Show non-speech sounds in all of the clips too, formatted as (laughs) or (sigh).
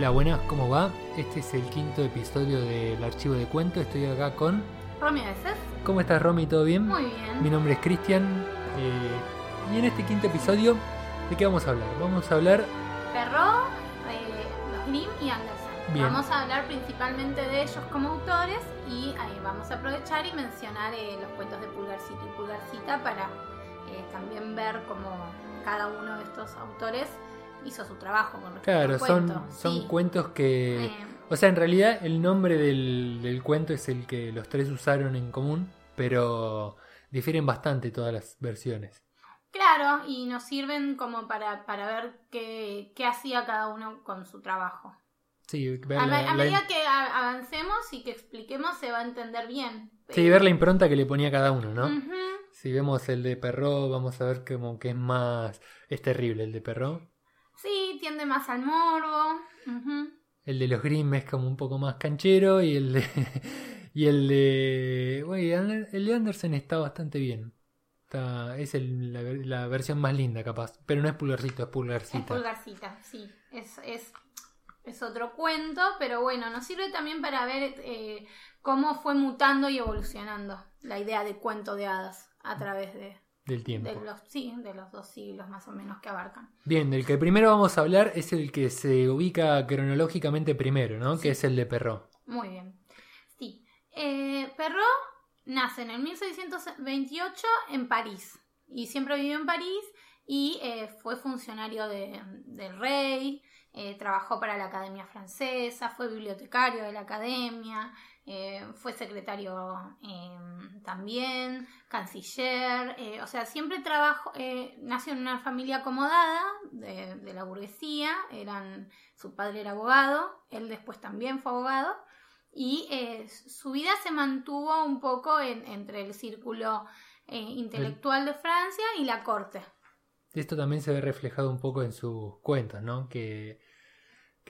Hola, buenas, ¿cómo va? Este es el quinto episodio del archivo de cuento. Estoy acá con. Romy veces. ¿Cómo estás, Romy? ¿Todo bien? Muy bien. Mi nombre es Cristian. eh, y en este quinto episodio, ¿de qué vamos a hablar? Vamos a hablar. Perro, eh, los Grimm y Andersen. Bien. Vamos a hablar principalmente de ellos como autores y ahí vamos a aprovechar y mencionar eh, los cuentos de Pulgarcito y Pulgarcita para eh, también ver cómo cada uno de estos autores hizo su trabajo con respecto Claro, al son, cuento. son Sí. cuentos que. Eh, O sea, en realidad el nombre del, del cuento es el que los tres usaron en común, pero difieren bastante todas las versiones. claro, y nos sirven como para, para ver qué, qué hacía cada uno con su trabajo. Sí, ver A, la, a la- medida que avancemos y que expliquemos se va a entender bien. sí, ver la impronta que le ponía cada uno, ¿no? Si vemos el de Perro, vamos a ver como que es más... Es terrible el de Perro. Sí, tiende más al morbo. El de los Grimm es como un poco más canchero y el de... (laughs) y el de... El de Andersen está bastante bien. Está, es el- la, la versión más linda capaz. Pero no es pulgarcito, es Es pulgarcita. pulgarcita, sí. Es, es, es otro cuento, pero bueno, nos sirve también para ver eh, cómo fue mutando y evolucionando la idea de cuento de hadas a través de, del tiempo. de los, sí, de los dos siglos más o menos que abarcan. Bien, del que primero vamos a hablar es el que se ubica cronológicamente primero, ¿no? Sí. Que es el de Perro. Muy bien. Sí. Eh, Perrault nace en el 1628 en París y siempre vivió en París y eh, fue funcionario de- del rey, eh, trabajó para la Academia Francesa, fue bibliotecario de la Academia, eh, fue secretario eh, también, canciller, eh, o sea, siempre trabajó, nació en una familia acomodada de, la burguesía, eran, su padre era abogado, él después también fue abogado, y su vida se mantuvo un poco en- entre el círculo intelectual de Francia y la corte. Esto también se ve reflejado un poco en sus cuentos, ¿no? Que,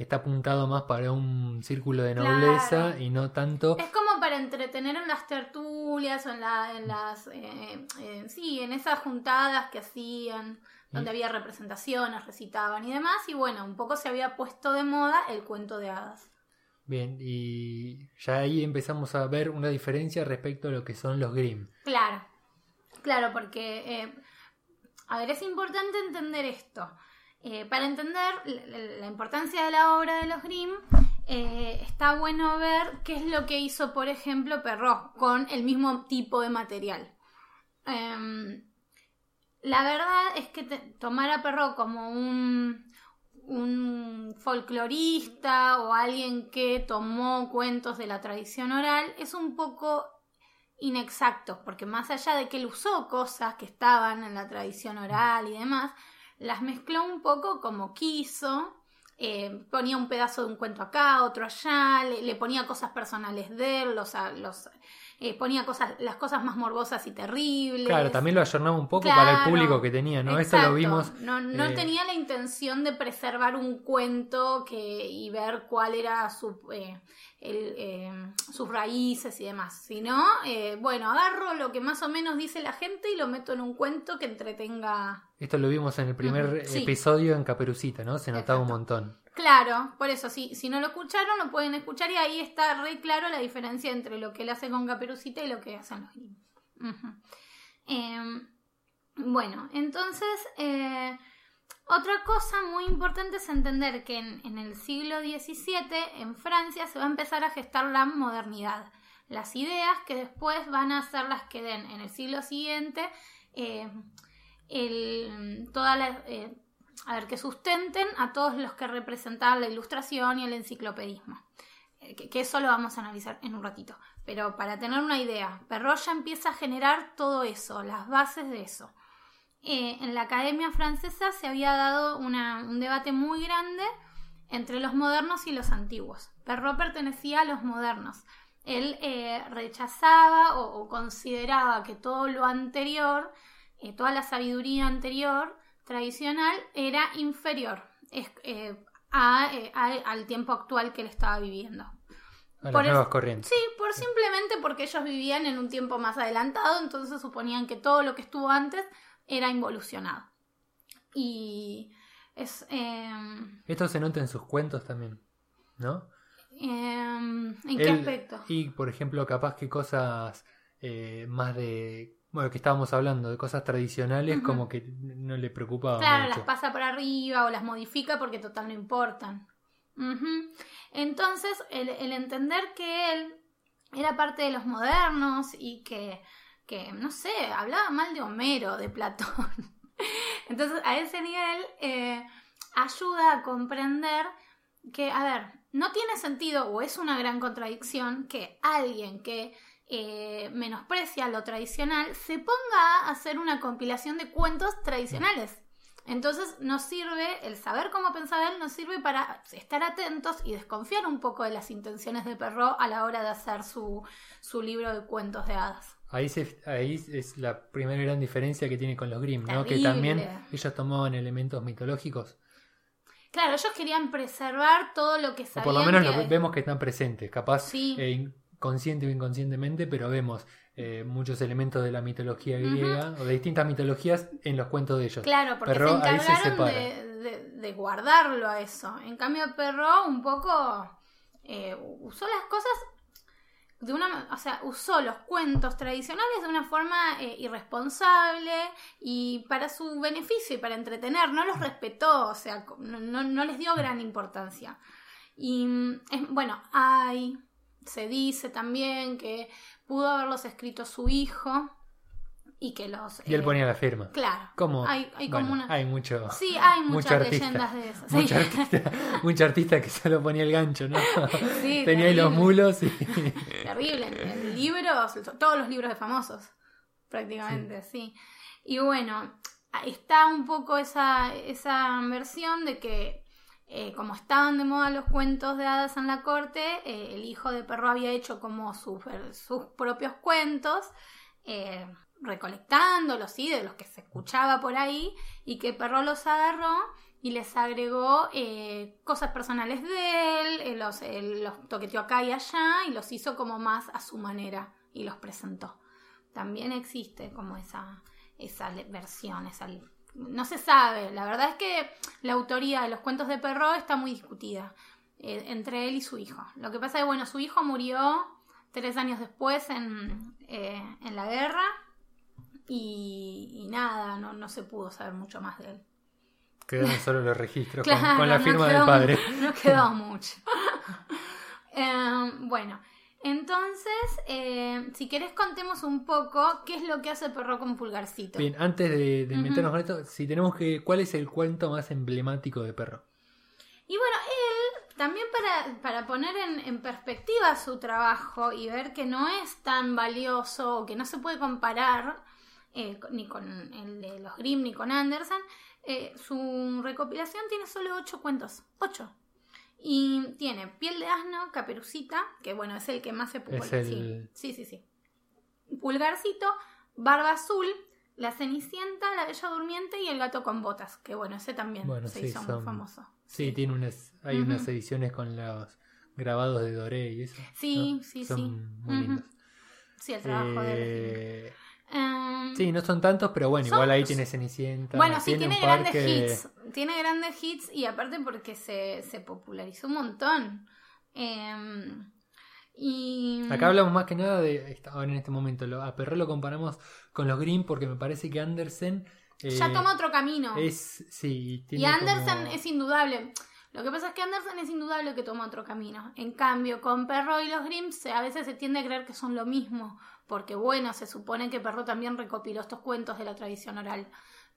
que está apuntado más para un círculo de nobleza Claro. y no tanto... Es como para entretener en las tertulias o en, la- en las, eh, eh, sí, en esas juntadas que hacían, donde Y- había representaciones, recitaban y demás, y bueno, un poco se había puesto de moda el cuento de hadas. Bien, y ya ahí empezamos a ver una diferencia respecto a lo que son los Grimm. Claro, claro, porque, eh, a ver, es importante entender esto. Eh, para entender la, importancia de la obra de los Grimm, eh, está bueno ver qué es lo que hizo, por ejemplo, Perrault con el mismo tipo de material. Em, la verdad es que tomar a Perrault como un, un folclorista o alguien que tomó cuentos de la tradición oral es un poco inexacto, porque más allá de que él usó cosas que estaban en la tradición oral y demás, las mezcló un poco como quiso. eh, ponía un pedazo de un cuento acá, otro allá, le, ponía cosas personales de él, los, los, eh, ponía cosas, las cosas más morbosas y terribles. Claro, también lo ayornaba un poco para el público que tenía, ¿no? Esto Exacto. lo vimos... No, no eh, tenía la intención de preservar un cuento que, y ver cuál era su, eh, el, eh, sus raíces y demás, sino, eh, bueno, agarro lo que más o menos dice la gente y lo meto en un cuento que entretenga. Esto lo vimos en el primer sí. episodio en Caperucita, ¿no? Se notaba un montón. Claro, por eso, si, si no lo escucharon, lo pueden escuchar y ahí está re claro la diferencia entre lo que él hace con Caperucita y lo que hacen los. Ujú. Em, bueno, entonces, eh, otra cosa muy importante es entender que en, en el siglo XVII en Francia se va a empezar a gestar la modernidad. Las ideas que después van a ser las que den en el siglo siguiente eh, el, toda la, eh, a ver, que sustenten a todos los que representaban la ilustración y el enciclopedismo. Eh, Que, que eso lo vamos a analizar en un ratito. Pero para tener una idea, Perrault ya empieza a generar todo eso, las bases de eso. Eh, en la Academia Francesa se había dado un debate muy grande entre los modernos y los antiguos. Perrault pertenecía a los modernos. Él eh, rechazaba o, o consideraba que todo lo anterior, eh, toda la sabiduría anterior, tradicional, era inferior es- eh, a, eh, a- al tiempo actual que él estaba viviendo. A Por las nuevas corrientes. Sí, por simplemente porque ellos vivían en un tiempo más adelantado, entonces suponían que todo lo que estuvo antes era involucionado. Y es... eh, Esto se nota en sus cuentos también. ¿no? Em, ¿En qué Él- aspecto? Y, por ejemplo, capaz que cosas eh, más de... Bueno, que estábamos hablando, de cosas tradicionales, como que no le preocupaba Claro, mucho. las pasa por arriba o las modifica porque total no importan. Entonces, el, el entender que él era parte de los modernos y que, que, no sé, hablaba mal de Homero, de Platón. (laughs) Entonces, a ese nivel eh, ayuda a comprender que, a ver, no tiene sentido o es una gran contradicción que alguien que eh, menosprecia lo tradicional se ponga a hacer una compilación de cuentos tradicionales. Entonces nos sirve, el saber cómo pensaba él nos sirve para estar atentos y desconfiar un poco de las intenciones de Perrault a la hora de hacer su, su libro de cuentos de hadas. Ahí, se- ahí es la primera gran diferencia que tiene con los Grimm, ¿no? Que también ellos tomaban elementos mitológicos. Claro, ellos querían preservar todo lo que O sabían por lo menos que- vemos que están presentes, capaz Sí. eh, consciente o inconscientemente, pero vemos eh, muchos elementos de la mitología griega o de distintas mitologías en los cuentos de ellos. Claro, porque Perrault se se encargaron separa. de, de- de guardarlo a eso. En cambio, Perrault un poco eh, usó las cosas de una, o sea, usó los cuentos tradicionales de una forma eh, irresponsable y para su beneficio y para entretener, no los respetó, o sea, no, no- no les dio gran importancia. Y mm, es- bueno, hay, se dice también que pudo haberlos escrito su hijo y que los... Y él eh, ponía la firma. Claro. ¿Cómo? Hay, hay como Bueno, una... hay mucho, Sí, hay muchas artista. leyendas de eso. mucho, Sí. artista, (laughs) mucho artista que solo ponía el gancho, ¿no? (laughs) Sí, Tenía ahí los mulos y... (laughs) Terrible. Libros, todos los libros de famosos, prácticamente, sí. Y bueno, está un poco esa, esa versión de que, eh, como estaban de moda los cuentos de hadas en la corte, eh, el hijo de Perro había hecho como sus, sus propios cuentos. eh, recolectándolos, ¿sí? de los que se escuchaba por ahí, y que Perro los agarró y les agregó eh, cosas personales de él, los, los toqueteó acá y allá y los hizo como más a su manera y los presentó. También existe como esa, esa versión, esa, no se sabe, la verdad es que la autoría de los cuentos de Perrault está muy discutida eh, entre él y su hijo. Lo que pasa es que, bueno, su hijo murió tres años después en, eh, en la guerra y, y nada, no, no se pudo saber mucho más de él. Quedaron solo los registros con- (laughs) Claro, con, la no firma quedó del padre. No quedó mucho. (laughs) Eh, bueno, entonces, eh, si querés contemos un poco qué es lo que hace Perro con Pulgarcito. Bien, antes de, meternos con esto, si tenemos que... ¿Cuál es el cuento más emblemático de Perro? Y bueno, él también para, para poner en, en perspectiva su trabajo y ver que no es tan valioso o que no se puede comparar eh, ni con el de los Grimm ni con Andersen, eh, su recopilación tiene solo ocho cuentos. Ocho. Y tiene Piel de Asno, Caperucita, que bueno, es el que más se popularizó. el- Sí, sí, sí. Pulgarcito, Barba Azul, La Cenicienta, La Bella Durmiente y El Gato con Botas, que bueno, ese también Bueno, se sí, hizo muy son- famoso. Sí, tiene unas, hay unas ediciones con los grabados de Doré y eso. Sí, ¿no? sí, Son sí. muy Ujú. lindos. Sí, el trabajo de Em, Sí, no son tantos, pero bueno, Son- igual ahí tiene Cenicienta. Bueno, sí, tiene grandes que- hits. Tiene grandes hits y aparte porque se, se popularizó un montón. Em, y. Acá hablamos más que nada de. Ahora en este momento, lo, a Perro lo comparamos con los Grimm porque me parece que Andersen. eh, Ya toma otro camino. Es. Sí, y Andersen como- es indudable. Lo que pasa es que Andersen es indudable que toma otro camino. En cambio, con Perro y los Grimm a veces se tiende a creer que son lo mismo. Porque bueno, se supone que Perro también recopiló estos cuentos de la tradición oral.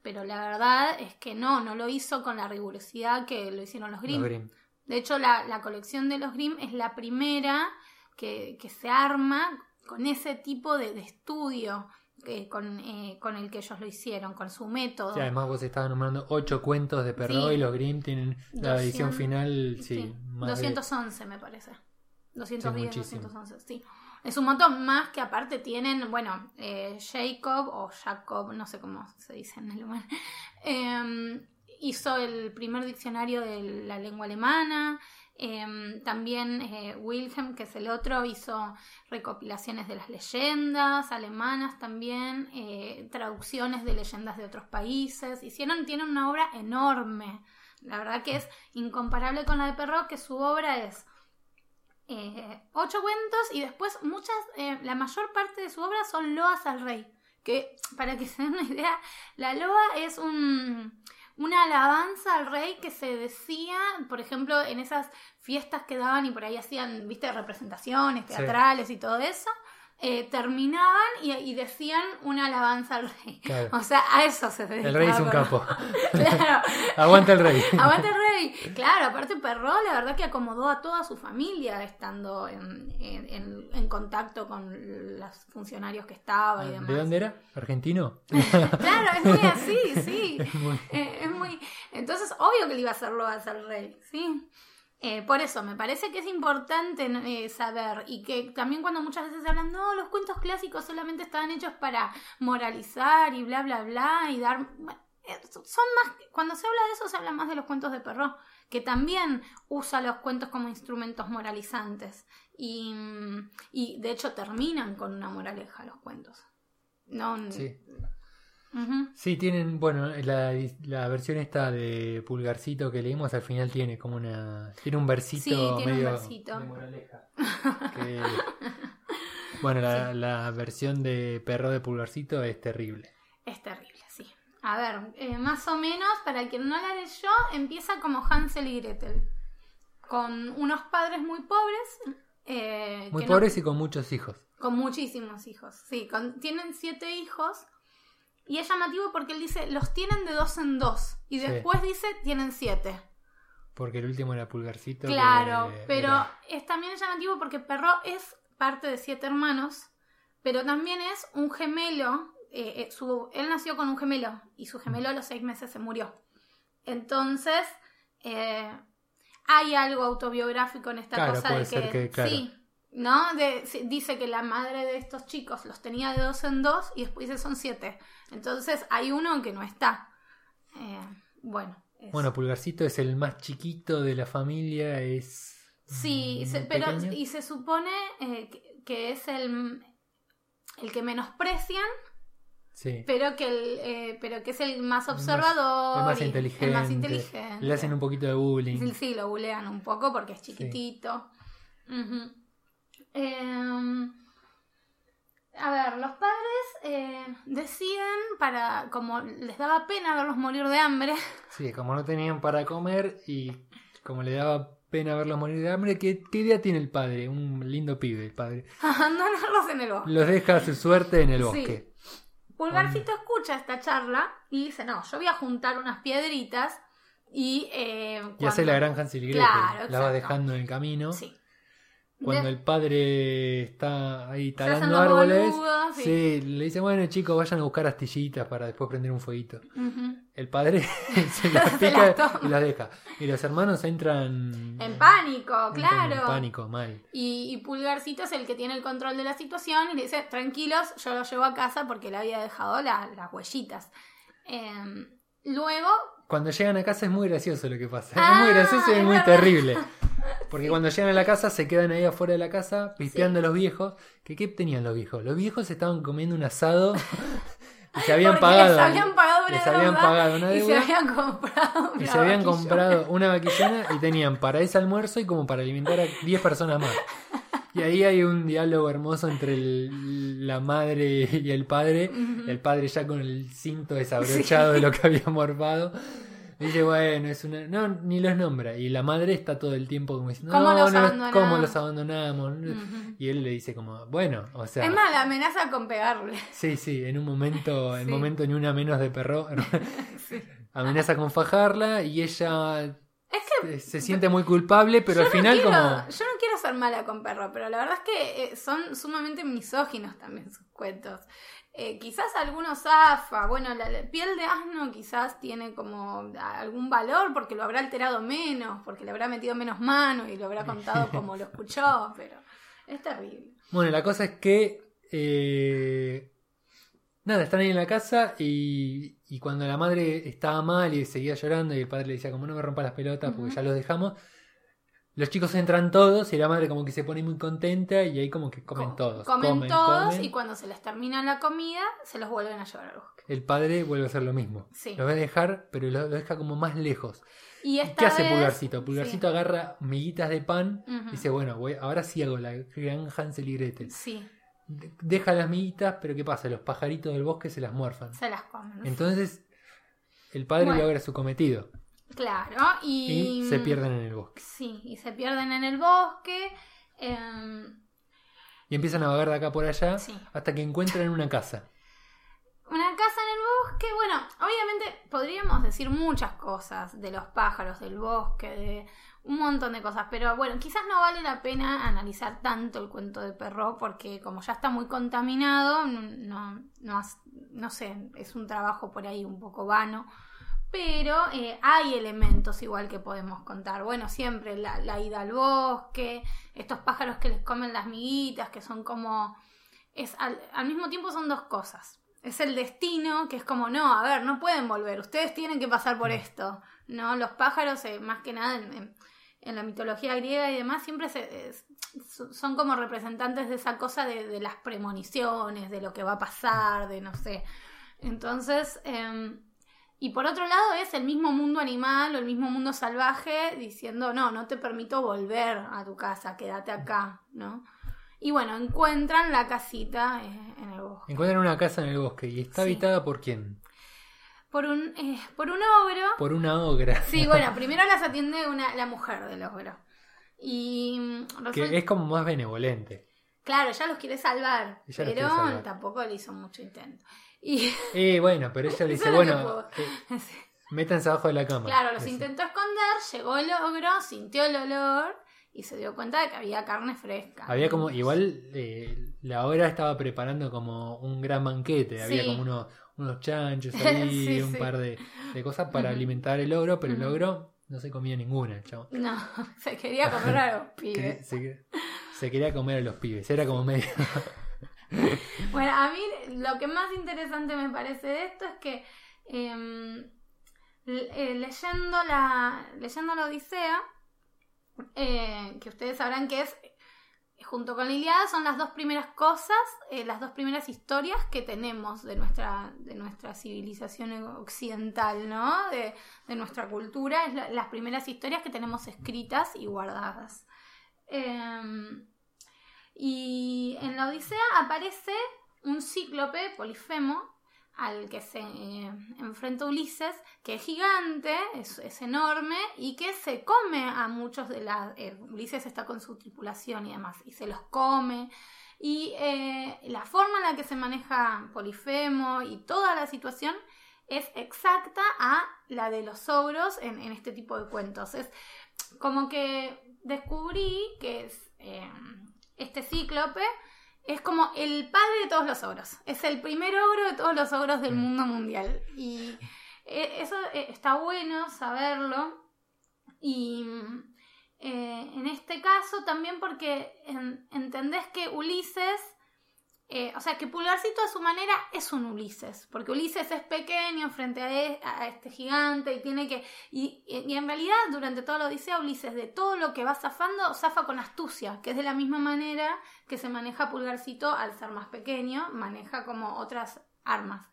Pero la verdad es que no, no lo hizo con la rigurosidad que lo hicieron los los Grimm. De hecho, la, la colección de los Grimm es la primera que, que se arma con ese tipo de, de estudio que, con, eh, con el que ellos lo hicieron, con su método. Sí, además vos estabas nombrando ocho cuentos de Perro Sí. y los Grimm tienen la 200, edición final, sí, Sí, más de- 211 me parece. 210, muchísimo. 211, sí. Es un montón más que aparte tienen, bueno, eh, Jacob o Jacob, no sé cómo se dice en alemán, (laughs) eh, hizo el primer diccionario de la lengua alemana. eh, también eh, Wilhelm, que es el otro, hizo recopilaciones de las leyendas alemanas también, eh, traducciones de leyendas de otros países. Hicieron, tienen una obra enorme. La verdad que es incomparable con la de Perrault, que su obra es eh, ocho cuentos y después muchas, eh, la mayor parte de su obra son loas al rey. Que, para que (laughs) se den una idea, la loa es un, una alabanza al rey que se decía, por ejemplo, en esas fiestas que daban y por ahí hacían, viste, representaciones teatrales y todo eso. Eh, terminaban y, decían una alabanza al rey. O sea, a eso se dedicaba. El rey es un capo. (laughs) claro. Aguanta el rey. Aguanta el rey. Claro, aparte Perro, la verdad que acomodó a toda su familia estando en, en, contacto con los funcionarios que estaba y demás. ¿De dónde era? ¿Argentino? (laughs) claro, es muy así, sí. (laughs) Eh, es muy... Entonces, obvio que le iba a hacer loas al rey, sí. Eh, por eso, me parece que es importante eh, saber y que también cuando muchas veces hablan, no, los cuentos clásicos solamente estaban hechos para moralizar y bla, bla, bla y dar... Eh, son más, cuando se habla de eso se habla más de los cuentos de Perrault, que también usa los cuentos como instrumentos moralizantes y, y de hecho terminan con una moraleja los cuentos. No, sí. Sí, tienen, bueno, la, la, versión esta de Pulgarcito que leímos al final tiene como una. Tiene un versito medio. De moraleja. (laughs) bueno, la, la, versión de Perro de Pulgarcito es terrible. Es terrible, sí. A ver, eh, más o menos, para quien no la leyó, empieza como Hansel y Gretel. Con unos padres muy pobres. Eh, muy pobres y con muchos hijos. Con muchísimos hijos, sí. Con, tienen siete hijos y es llamativo porque él dice, los tienen de dos en dos. Y después dice, tienen siete. Porque el último era Pulgarcito. Claro, pero es también llamativo porque Perro es parte de siete hermanos, pero también es un gemelo. Eh, eh, él nació con un gemelo y su gemelo a los seis meses se murió. Entonces, eh, hay algo autobiográfico en esta cosa de que, sí, ¿no? dice que la madre de estos chicos los tenía de dos en dos y después dice son siete. Entonces hay uno que no está. Eh, bueno. Bueno, Pulgarcito es el más chiquito de la familia, es... Sí, pero y se supone eh, que, es el, el que menosprecian. Sí. Pero que, el, eh, pero que es el más observador. El más, inteligente, el más inteligente. Le hacen un poquito de bullying. Sí, sí, lo bulean un poco porque es chiquitito. A ver, los padres eh, deciden para, como les daba pena verlos morir de hambre. (laughs) Sí, como no tenían para comer y como le daba pena verlos morir de hambre, ¿qué, idea tiene el padre? Un lindo pibe, el padre. (laughs) Abandonarlos en el bosque. Los deja a su suerte en el bosque. Pulgarcito escucha esta charla y dice, no, yo voy a juntar unas piedritas y... Eh, y hace la granja Hansel claro, la va dejando en el camino. Sí. Cuando el padre está ahí talando árboles, sí. le dice, bueno chicos, vayan a buscar astillitas para después prender un fueguito. El padre (laughs) se las (laughs) pica y las deja. Y los hermanos entran... En pánico, claro. En pánico, mal. Y, Pulgarcito es el que tiene el control de la situación y le dice, tranquilos, yo lo llevo a casa porque le había dejado las huellitas. Em, luego... Cuando llegan a casa es muy gracioso lo que pasa. es muy ah, gracioso y es muy terrible. (laughs) Porque cuando llegan a la casa se quedan ahí afuera de la casa pispeando a los viejos. ¿Qué, ¿Qué tenían los viejos? Los viejos estaban comiendo un asado (laughs) y se habían pagado. Les habían pagado una, les habían pagado una deuda, Y se habían comprado una Y se habían comprado una vaquillona y tenían para ese almuerzo y como para alimentar a 10 personas más. Y ahí hay un diálogo hermoso entre la madre y el padre. El padre ya con el cinto desabrochado de lo que había morfado. Dice, bueno, es una. No, ni los nombra. Y la madre está todo el tiempo como diciendo, ¿Cómo, no, los, abandonamos? ¿cómo los abandonamos? Y él le dice, como, bueno, o sea. Es más, la amenaza con pegarle. Sí, sí, en un momento, en momento ni una menos de perro. (laughs) Amenaza con fajarla y ella es que se siente muy culpable, pero al final como... Yo no quiero ser mala con perro, pero la verdad es que eh, son sumamente misóginos también sus cuentos. Eh, quizás algunos zafa, bueno, la, piel de asno quizás tiene como algún valor porque lo habrá alterado menos, porque le habrá metido menos mano y lo habrá contado como lo escuchó, (laughs) pero es terrible. Bueno, la cosa es que... Eh, nada, están ahí en la casa y, y, cuando la madre estaba mal y seguía llorando y el padre le decía como no me rompa las pelotas porque ya los dejamos, los chicos entran todos y la madre como que se pone muy contenta y ahí como que comen Co- todos. Comen, todos comen. y cuando se les termina la comida, se los vuelven a llevar al bosque. El padre vuelve a hacer lo mismo. Sí. Los va a dejar, pero lo, lo deja como más lejos. Y ¿Y esta ¿Qué hace vez- Pulgarcito? Pulgarcito agarra miguitas de pan y dice, bueno, voy, ahora sí hago la gran Hansel y Gretel. Sí, Deja las miguitas, pero ¿qué pasa? Los pajaritos del bosque se las muerfan. se las comen. Entonces, el padre Bueno. logra su cometido Claro, y... y se pierden en el bosque. Sí, y se pierden en el bosque. em, Y empiezan a vagar de acá por allá Sí. hasta que encuentran una casa. Una casa en el bosque, bueno, obviamente podríamos decir muchas cosas de los pájaros del bosque, de un montón de cosas, pero bueno, quizás no vale la pena analizar tanto el cuento de Perro porque como ya está muy contaminado, no, no, no sé, es un trabajo por ahí un poco vano. Pero eh, hay elementos igual que podemos contar. Bueno, siempre la, la ida al bosque, estos pájaros que les comen las miguitas, que son como... Es, al, al mismo tiempo son dos cosas. Es el destino, que es como, no, a ver, no pueden volver, ustedes tienen que pasar por esto. ¿no? Los pájaros, eh, más que nada en, en- la mitología griega y demás, siempre se- es- son como representantes de esa cosa de, de las premoniciones, de lo que va a pasar, de no sé. Entonces, em, y por otro lado es el mismo mundo animal o el mismo mundo salvaje diciendo, no, no te permito volver a tu casa, quédate acá, ¿no? Y bueno, encuentran la casita eh, en el bosque. Encuentran una casa en el bosque y está Sí. habitada por quién? Por un, eh, por un ogro. Por una ogra. Sí, bueno, (laughs) primero las atiende una, la mujer del ogro. Y mm, resulta- que es como más benevolente. claro, ella los quiere salvar, Ella pero quiere salvar. tampoco le hizo mucho intento. Y Eh, bueno, pero ella le (laughs) dice, bueno, eh, (laughs) métanse abajo de la cama. Claro, los intentó esconder, llegó el ogro, sintió el olor y se dio cuenta de que había carne fresca. Había como, igual eh, la hora estaba preparando como un gran banquete, había como unos, unos chanchos (laughs) ahí, Sí, un par de, de cosas para alimentar el ogro, pero el ogro no se comía ninguna, chabón. No, (laughs) se quería comer a los (laughs) pibes. Se, se quería comer a los pibes, era como medio... Bueno, a mí lo que más interesante me parece de esto es que em, eh, leyendo, la, leyendo la Odisea, eh, que ustedes sabrán que es, junto con la Iliada, son las dos primeras cosas, eh, las dos primeras historias que tenemos de nuestra, de nuestra civilización occidental, ¿no? De, nuestra cultura, es la- las primeras historias que tenemos escritas y guardadas. Em, y en la Odisea aparece un cíclope, Polifemo, al que se eh, enfrenta Ulises, que es gigante, es, es enorme y que se come a muchos de las... eh, Ulises está con su tripulación y demás, y se los come. Y eh, la forma en la que se maneja Polifemo y toda la situación es exacta a la de los ogros en, en este tipo de cuentos. Es como que descubrí que es, este cíclope es como el padre de todos los ogros. Es el primer ogro de todos los ogros del Mm. mundo mundial. Y eh, eso eh, está bueno saberlo. Y eh, en este caso también porque en- entendés que Ulises, eh, o sea, que Pulgarcito a su manera es un Ulises, porque Ulises es pequeño frente a, e- este gigante y tiene que... Y, en realidad durante toda la Odisea Ulises de todo lo que va zafando, zafa con astucia, que es de la misma manera que se maneja Pulgarcito al ser más pequeño, maneja como otras armas.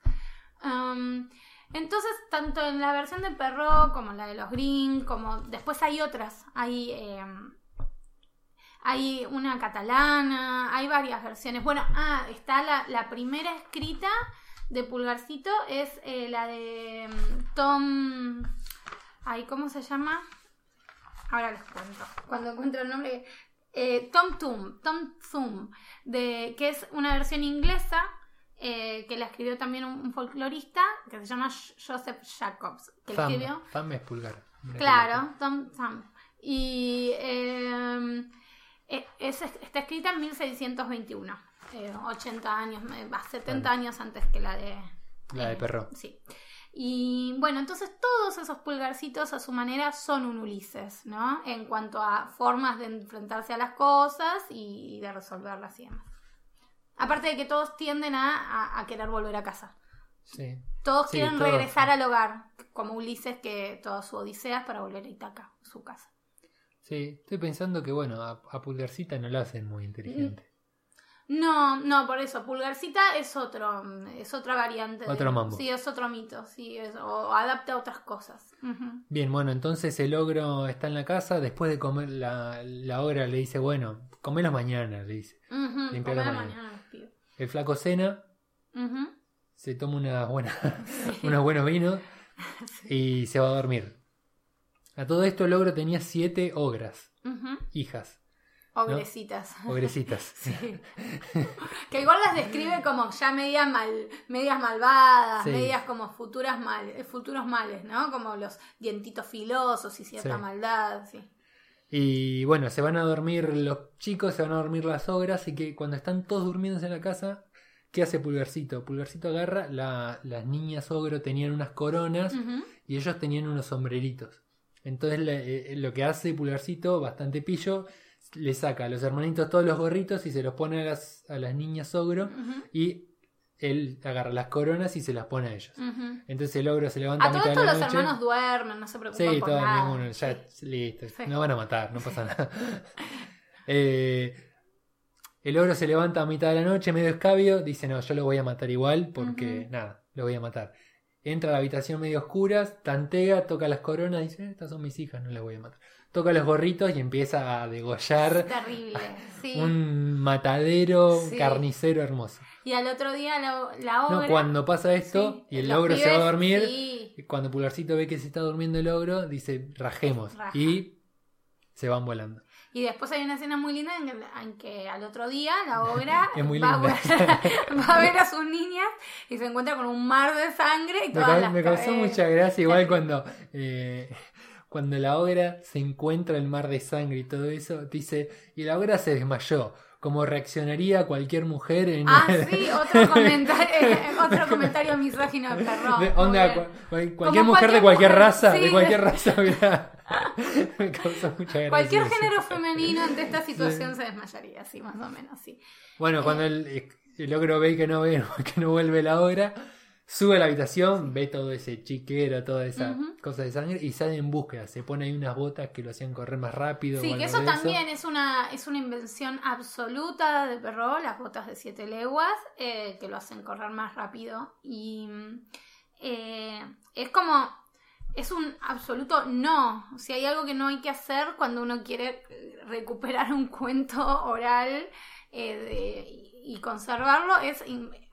Am, entonces, tanto en la versión de Perro como la de los Green, como después hay otras, hay, eh, hay una catalana, hay varias versiones. Bueno, ah, está la, la primera escrita de Pulgarcito, es eh, la de mm, Tom... Ay, ¿cómo se llama? Ahora les cuento. Cuando encuentro el nombre... eh, Tom Thumb, Tom de, que es una versión inglesa eh, que la escribió también un, un folclorista que se llama Joseph Jacobs, que Thumb, escribió. thumb es pulgar. Claro, Tom Thumb. Y eh, es- está escrita en 1621, eh, 80 años, eh, va, 70 Claro. años antes que la de... La de eh, Perro. Sí. Y bueno, entonces todos esos pulgarcitos a su manera son un Ulises, ¿no? En cuanto a formas de enfrentarse a las cosas y de resolverlas y demás. Aparte de que todos tienden a, a- a querer volver a casa. Sí. Todos Sí, quieren todos. regresar al hogar, como Ulises que toda su odisea es para volver a Itaca, su casa. Sí, estoy pensando que, bueno, a, a Pulgarcita no la hacen muy inteligente. No, no, por eso. Pulgarcita es otro, es otra variante. de- Otro mambo. Sí, es otro mito. Sí, es- o adapta a otras cosas. Bien, bueno, entonces el ogro está en la casa. Después de comer, la, la le dice, bueno, comelos mañana, le dice. Limpiar comer la mañana. El flaco cena, se toma unas buenas, (laughs) (laughs) unos buenos vinos (laughs) y se va a dormir. A todo esto el ogro tenía siete ogras, hijas, Ogrecitas. (laughs) ogrecitas. Sí. (laughs) que igual las describe como ya medias mal, medias malvadas, Sí. medias como futuras mal, eh, futuros males, ¿no? Como los dientitos filosos y cierta Sí. maldad, sí. Y bueno, se van a dormir los chicos, se van a dormir las ogras y que cuando están todos durmiendo en la casa, ¿qué hace Pulgarcito? Pulgarcito agarra, la- las niñas ogro tenían unas coronas y ellos tenían unos sombreritos. Entonces le- eh, lo que hace Pulgarcito, bastante pillo, le saca a los hermanitos todos los gorritos y se los pone a las, a las niñas ogro y él agarra las coronas y se las pone a ellos. Entonces el ogro se levanta A a mitad de la los noche. hermanos duermen, no se preocupan Sí, por todo, nada. ninguno, ya, listo. Sí. No van a matar, no pasa nada. (laughs) Eh, el ogro se levanta a mitad de la noche, medio escabio, dice, no, yo lo voy a matar igual porque, nada, lo voy a matar. Entra a la habitación medio oscuras, tantea, toca las coronas, dice, "Eh, estas son mis hijas, no las voy a matar. Toca los gorritos y empieza a degollar (laughs) Terrible, sí. un matadero, Sí. carnicero hermoso. Y al otro día la, la No, obra... cuando pasa esto sí, y el los ogro se va a dormir, sí. Cuando Pulgarcito ve que se está durmiendo el ogro, dice, rajemos. Raja. Y se van volando. Y después hay una escena muy linda en que, en que al otro día la (laughs) obra va, a ver, (laughs) va a ver a sus niñas y se encuentra con un mar de sangre y Me, todas las me causó mucha gracia, igual (laughs) cuando, eh, cuando la ogra se encuentra el mar de sangre y todo eso, dice, y la ogra se desmayó, como reaccionaría cualquier mujer en... Ah, sí, (laughs) otro comentario, eh, (laughs) otro comentario misógino de perrón. de- onda, cual- cualquier mujer de cualquier mujer, raza, sí, de cualquier raza, mira. (laughs) me causó mucha gracia. Cualquier eso. género femenino ante esta situación se desmayaría, sí, más o menos, sí. Bueno, cuando el, el ogro ve que no ve, que no vuelve la obra, sube a la habitación, ve todo ese chiquero, toda esa cosa de sangre y sale en búsqueda. Se pone ahí unas botas que lo hacían correr más rápido. Sí, o que eso también es una, es una invención absoluta de Perrault, las botas de siete leguas, eh, que lo hacen correr más rápido. Y eh, es como, es un absoluto no. Si hay algo que no hay que hacer cuando uno quiere recuperar un cuento oral eh, de- y conservarlo, es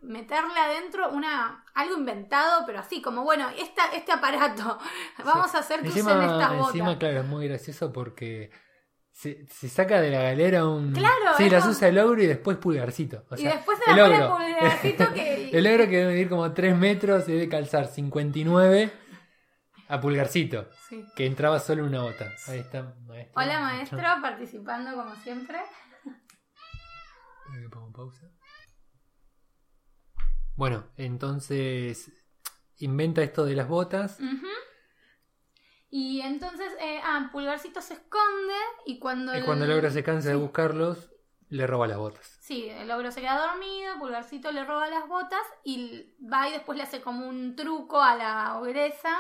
meterle adentro una algo inventado, pero así, como bueno, esta, este aparato, (laughs) vamos a hacer que encima, usen estas botas. encima, claro, es muy gracioso porque se, se saca de la galera un. Claro, Sí, las usa el ogro y después pulgarcito. O y después se el la pone pulgarcito (laughs) que... El ogro que debe medir como 3 metros y debe calzar 59 a pulgarcito. Sí. Que entraba solo una bota. Ahí está, maestro. Hola maestro, participando como siempre. Le pongo pausa. Bueno, entonces inventa esto de las botas. Y entonces, eh, ah, Pulgarcito se esconde y cuando... Y cuando el ogro se cansa de buscarlos, le roba las botas. Sí, el ogro se queda dormido, Pulgarcito le roba las botas y va y después le hace como un truco a la ogresa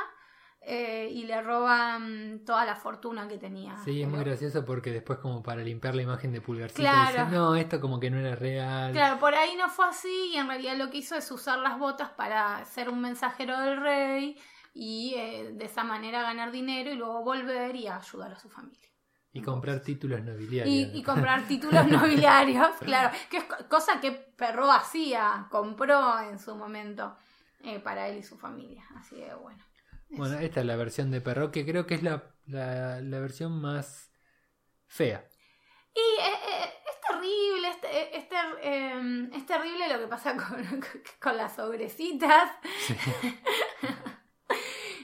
eh, y le roba mm, toda la fortuna que tenía. Sí, es muy gracioso porque después como para limpiar la imagen de Pulgarcito Claro. dice, no, esto como que no era real. Claro, por ahí no fue así y en realidad lo que hizo es usar las botas para ser un mensajero del rey y eh, de esa manera ganar dinero y luego volver y ayudar a su familia. Y comprar títulos nobiliarios. Y, y comprar títulos (laughs) nobiliarios, claro, que es co- cosa que Perro hacía, compró en su momento eh, para él y su familia. Así de bueno. Bueno, esta es la versión de Perro, que creo que es la, la, la versión más fea. Y eh, eh, es terrible, es, te- es ter- eh, es terrible lo que pasa (laughs) con, con las sobrecitas. (laughs)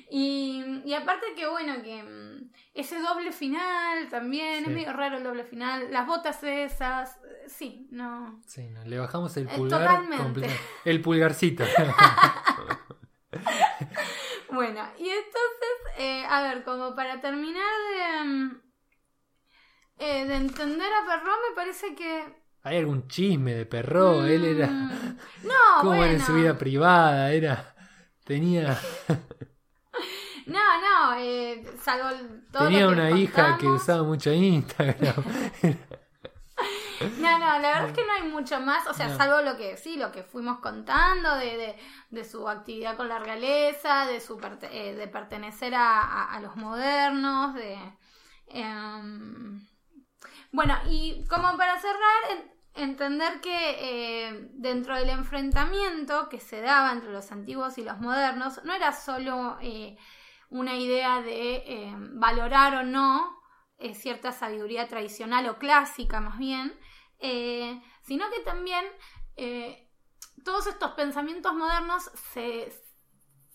y, y aparte que bueno, que mm, ese doble final también, Sí. es medio raro el doble final. Las botas esas, eh, sí, no. Sí, no, le bajamos el Eh, pulgar. totalmente. El pulgarcito. (laughs) Bueno, y entonces, eh, a ver, como para terminar de, mm, eh, de entender a Perrón, me parece que... Hay algún chisme de Perro. Él era. Mm, (laughs) No, (laughs) ¿Cómo bueno. era en su vida privada? Era. Tenía. (laughs) No, no, eh, salvo todo Tenía lo que una hija que usaba mucho Instagram. No, no, la verdad es que no hay mucho más, o sea, No. salvo lo que sí, lo que fuimos contando de, de, de su actividad con la realeza, de su perte- eh, de pertenecer a, a- a los modernos, de em, bueno, y como para cerrar, en- entender que eh, dentro del enfrentamiento que se daba entre los antiguos y los modernos, no era solo eh, una idea de eh, valorar o no eh, cierta sabiduría tradicional o clásica más bien, eh, sino que también eh, todos estos pensamientos modernos se,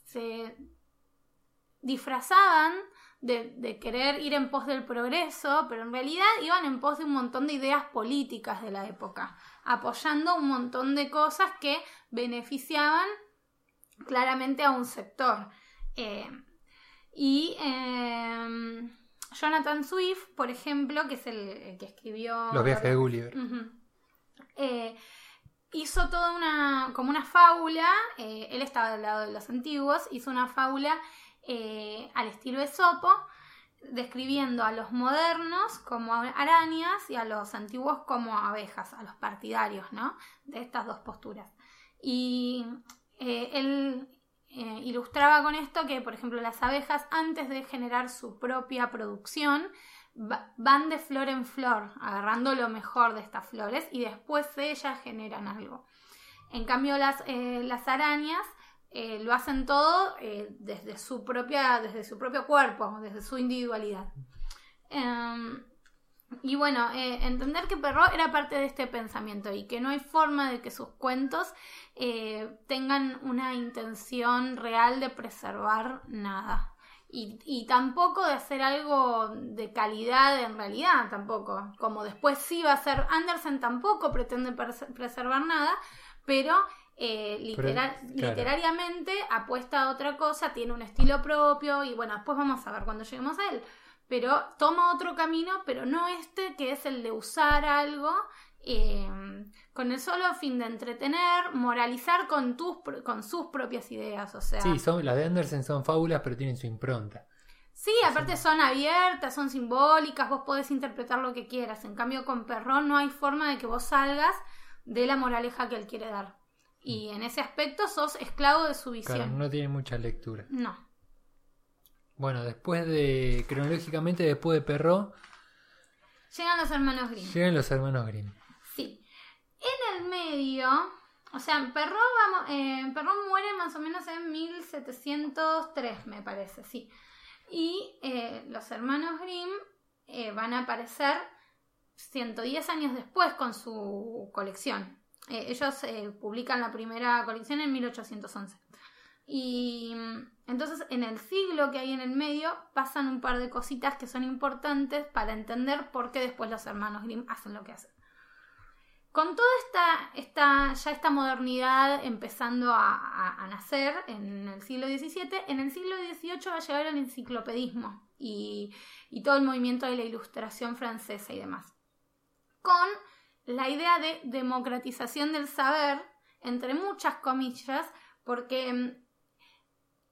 se disfrazaban de, querer ir en pos del progreso, pero en realidad iban en pos de un montón de ideas políticas de la época, apoyando un montón de cosas que beneficiaban claramente a un sector. Y eh, Jonathan Swift, por ejemplo, que es el, el que escribió Los viajes de Gulliver. Eh, hizo toda una, como una fábula, eh, él estaba del lado de los antiguos, hizo una fábula eh, al estilo Esopo, describiendo a los modernos como arañas y a los antiguos como abejas, a los partidarios, ¿no? De estas dos posturas. Y eh, él eh, ilustraba con esto que, por ejemplo, las abejas, antes de generar su propia producción, va- van de flor en flor, agarrando lo mejor de estas flores y después ellas generan algo. En cambio, las, eh, las arañas eh, lo hacen todo desde, su propia, desde su propio cuerpo, desde su individualidad. Em, y bueno, eh, entender que Perrault era parte de este pensamiento y que no hay forma de que sus cuentos eh, tengan una intención real de preservar nada. Y, y tampoco de hacer algo de calidad en realidad, tampoco. Como después sí va a ser, Andersen tampoco pretende preservar nada, pero eh, Pero, claro. literariamente apuesta a otra cosa, tiene un estilo propio y bueno, después vamos a ver cuando lleguemos a él. Pero toma otro camino, pero no este que es el de usar algo eh, con el solo fin de entretener, moralizar con, tus, con sus propias ideas. O sea, Sí, son, las de Andersen son fábulas, pero tienen su impronta. Sí, aparte son abiertas, son simbólicas, vos podés interpretar lo que quieras. En cambio, con Perrón no hay forma de que vos salgas de la moraleja que él quiere dar. Y en ese aspecto sos esclavo de su Claro, visión. no tiene mucha lectura. No. Bueno, después de. Cronológicamente, después de Perrault, Llegan los hermanos Grimm. llegan los hermanos Grimm. Sí. En el medio, o sea, Perrón, vamos, eh, Perrón muere más o menos en 1703, me parece, sí. Y eh, los hermanos Grimm eh, van a aparecer 110 años después con su colección. Eh, ellos publican la primera colección en 1811. Y mm, entonces en el siglo que hay en el medio pasan un par de cositas que son importantes para entender por qué después los hermanos Grimm hacen lo que hacen. Con toda esta, ya esta modernidad empezando a nacer en el siglo XVII, en el siglo XVIII va a llegar el enciclopedismo y, y todo el movimiento de la ilustración francesa y demás. Con la idea de democratización del saber, entre muchas comillas, porque mm,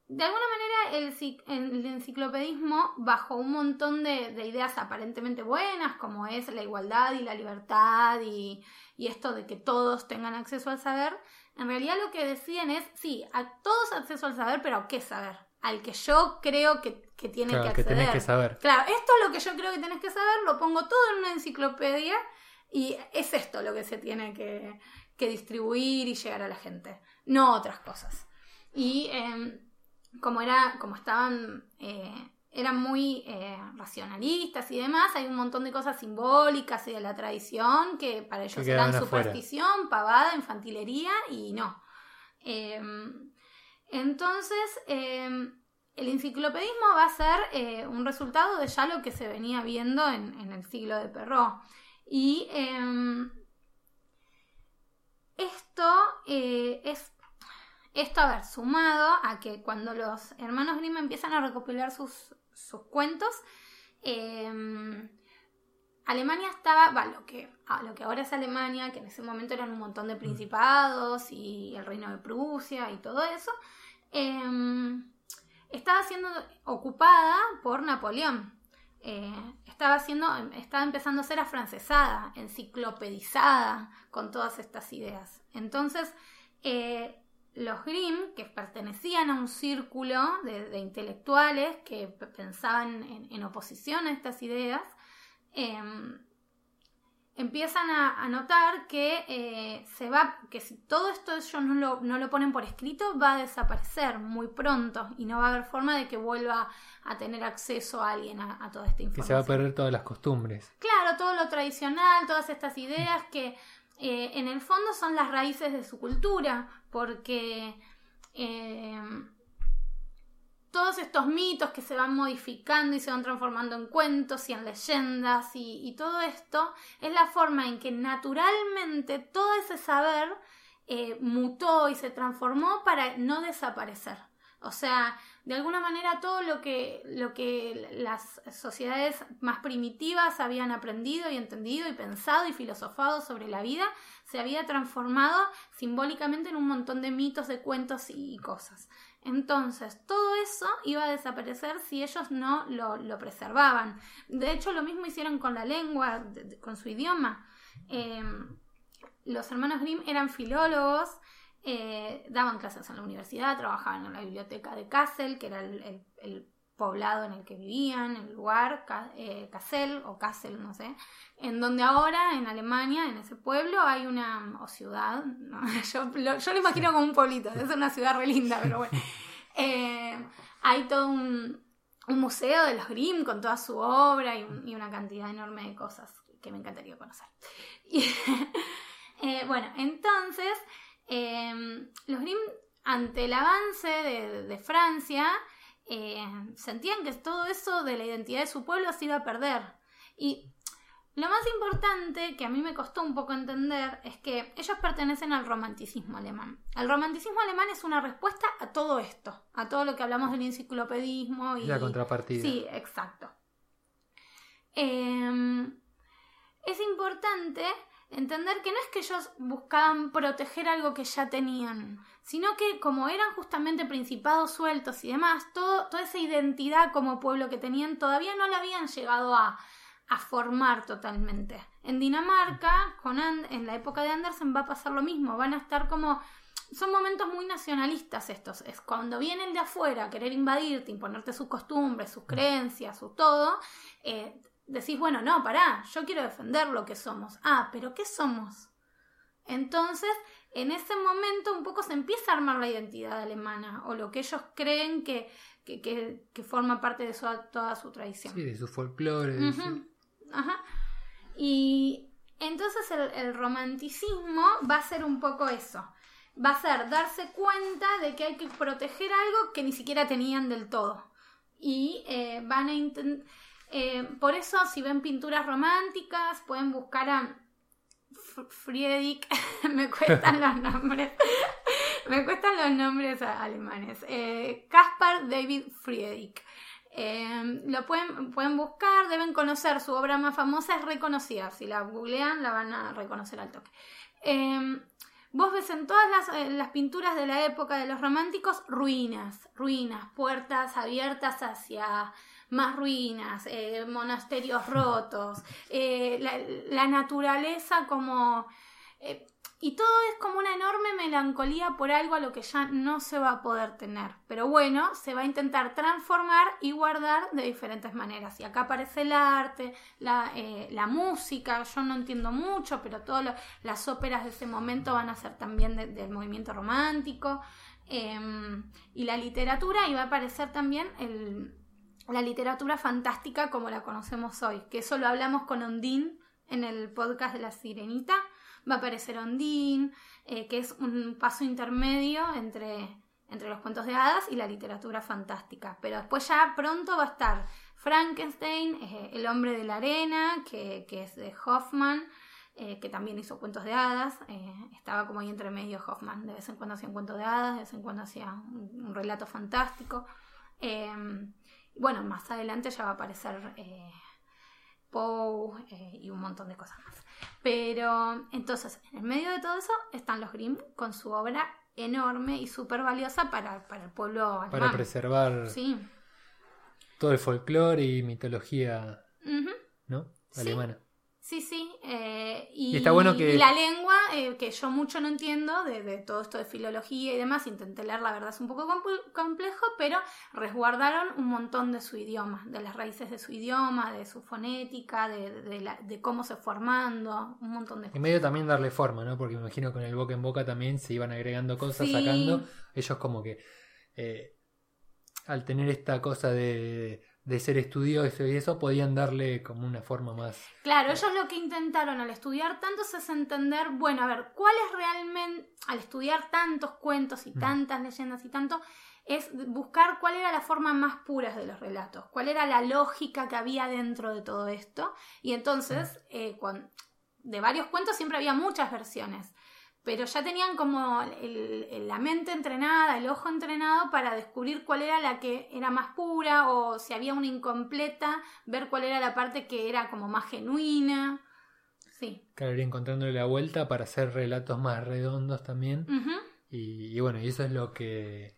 de alguna manera el, ci- el enciclopedismo, bajo un montón de, de ideas aparentemente buenas, como es la igualdad y la libertad y, y esto de que todos tengan acceso al saber, en realidad lo que deciden es, sí, a todos acceso al saber, pero ¿a qué saber? Al que yo creo que, que tiene Claro, que que acceder. tenés que saber. Claro, esto es lo que yo creo que tenés que saber, lo pongo todo en una enciclopedia y es esto lo que se tiene que, que distribuir y llegar a la gente, no otras cosas. Y eh, como era, como estaban, eh, eran muy eh, racionalistas y demás, hay un montón de cosas simbólicas y de la tradición que para ellos Que eran afuera. superstición, pavada, infantilería y no. Eh, entonces, eh, el enciclopedismo va a ser eh, un resultado de ya lo que se venía viendo en, en el siglo de Perrault. Y eh, esto eh, es esto, a ver, sumado a que cuando los hermanos Grimm empiezan a recopilar sus, sus cuentos, eh, Alemania estaba, va, lo que, lo que ahora es Alemania, que en ese momento eran un montón de principados y el reino de Prusia y todo eso, eh, estaba siendo ocupada por Napoleón. Eh, estaba, siendo, estaba empezando a ser afrancesada, enciclopedizada con todas estas ideas. Entonces, eh, los Grimm, que pertenecían a un círculo de, intelectuales que pensaban en, oposición a estas ideas, em, empiezan a, notar que eh, se va, que si todo esto ellos no lo, ponen por escrito, va a desaparecer muy pronto y no va a haber forma de que vuelva a tener acceso a alguien a, toda esta información. Que se va a perder todas las costumbres. Claro, todo lo tradicional, todas estas ideas que eh, en el fondo son las raíces de su cultura, porque eh, todos estos mitos que se van modificando y se van transformando en cuentos y en leyendas y, todo esto es la forma en que naturalmente todo ese saber eh, mutó y se transformó para no desaparecer. O sea, de alguna manera todo lo que, lo que las sociedades más primitivas habían aprendido y entendido y pensado y filosofado sobre la vida se había transformado simbólicamente en un montón de mitos, de cuentos y cosas. Entonces, todo eso iba a desaparecer si ellos no lo, preservaban. De hecho, lo mismo hicieron con la lengua, con su idioma. Em, los hermanos Grimm eran filólogos, eh, daban clases en la universidad, trabajaban en la biblioteca de Kassel, que era el, poblado en el que vivían, el lugar, eh, Kassel o Kassel, no sé, en donde ahora en Alemania, en ese pueblo, hay una, o ciudad, (laughs) yo, lo, yo, lo, imagino como un pueblito, es una ciudad re linda, pero bueno, (laughs) eh, hay todo un, museo de los Grimm con toda su obra y, una cantidad enorme de cosas que me encantaría conocer. (laughs) bueno, entonces... Em, los Grimm, ante el avance de, Francia, eh, sentían que todo eso de la identidad de su pueblo se iba a perder. Y lo más importante que a mí me costó un poco entender es que ellos pertenecen al romanticismo alemán. El romanticismo alemán es una respuesta a todo esto, a todo lo que hablamos del enciclopedismo y la contrapartida. Sí, exacto. Em, es importante entender que no es que ellos buscaban proteger algo que ya tenían, sino que como eran justamente principados sueltos y demás, todo, toda esa identidad como pueblo que tenían todavía no la habían llegado a, formar totalmente. En Dinamarca, con en la época de Andersen va a pasar lo mismo, van a estar como... Son momentos muy nacionalistas estos, es cuando vienen de afuera a querer invadirte, imponerte sus costumbres, sus creencias, su todo, eh, decís, bueno, no, pará, yo quiero defender lo que somos. Ah, pero ¿qué somos? Entonces, en ese momento un poco se empieza a armar la identidad alemana o lo que ellos creen que, que, forma parte de toda su tradición. Sí, de su folclore. Ajá. Y entonces el, el, romanticismo va a ser un poco eso. Va a ser darse cuenta de que hay que proteger algo que ni siquiera tenían del todo. Y eh, van a intentar eh, por eso, si ven pinturas románticas, pueden buscar a Friedrich. (laughs) me cuestan los nombres. (laughs) me cuestan los nombres alemanes. Eh, Caspar David Friedrich. Eh, lo pueden, pueden buscar, deben conocer. Su obra más famosa es reconocida. Si la googlean, la van a reconocer al toque. Vos ves en todas las, las, pinturas de la época de los románticos ruinas, ruinas, puertas abiertas hacia más ruinas, eh, monasterios rotos, eh, la, naturaleza como... Eh, y todo es como una enorme melancolía por algo a lo que ya no se va a poder tener. Pero bueno, se va a intentar transformar y guardar de diferentes maneras. Y acá aparece el arte, la, música, yo no entiendo mucho, pero todas las óperas de ese momento van a ser también del movimiento romántico. Em, y la literatura, y va a aparecer también el, la literatura fantástica como la conocemos hoy, que eso lo hablamos con Ondine en el podcast de la Sirenita. Va a aparecer Ondine, eh, que es un paso intermedio entre, entre los cuentos de hadas y la literatura fantástica. Pero después ya pronto va a estar Frankenstein, eh, El hombre de la arena, que, es de Hoffman, eh, que también hizo cuentos de hadas. estaba como ahí entre medio Hoffman. De vez en cuando hacía un cuento de hadas, de vez en cuando hacía un relato fantástico. Bueno, más adelante ya va a aparecer eh, Poe eh, y un montón de cosas más. Pero entonces, en el medio de todo eso están los Grimm con su obra enorme y súper valiosa para, para el pueblo alemán. Para preservar Sí. todo el folclore y mitología. ¿no? Alemana. Sí, sí. eh, y, Y está bueno que- y la lengua, eh, que yo mucho no entiendo de, de todo esto de filología y demás, intenté leer, la verdad es un poco complejo, pero resguardaron un montón de su idioma, de las raíces de su idioma, de su fonética, de, de la- de cómo se fue formando, un montón de Y cosas. medio también darle forma, ¿no? Porque me imagino con el boca en boca también se iban agregando cosas, Sí. sacando. Ellos como que eh, al tener esta cosa de, de ser estudiosos y eso, podían darle como una forma más... Claro, ellos lo que intentaron al estudiar tantos es entender, bueno, a ver, cuál es realmente, al estudiar tantos cuentos y Mm. tantas leyendas y tanto, es buscar cuál era la forma más pura de los relatos, cuál era la lógica que había dentro de todo esto. Y entonces, eh, cuan- de varios cuentos siempre había muchas versiones, pero ya tenían como el- el- la mente entrenada, el ojo entrenado para descubrir cuál era la que era más pura o si había una incompleta, ver cuál era la parte que era como más genuina. Sí. Claro, ir encontrándole la vuelta para hacer relatos más redondos también. Y, y bueno, y eso es lo que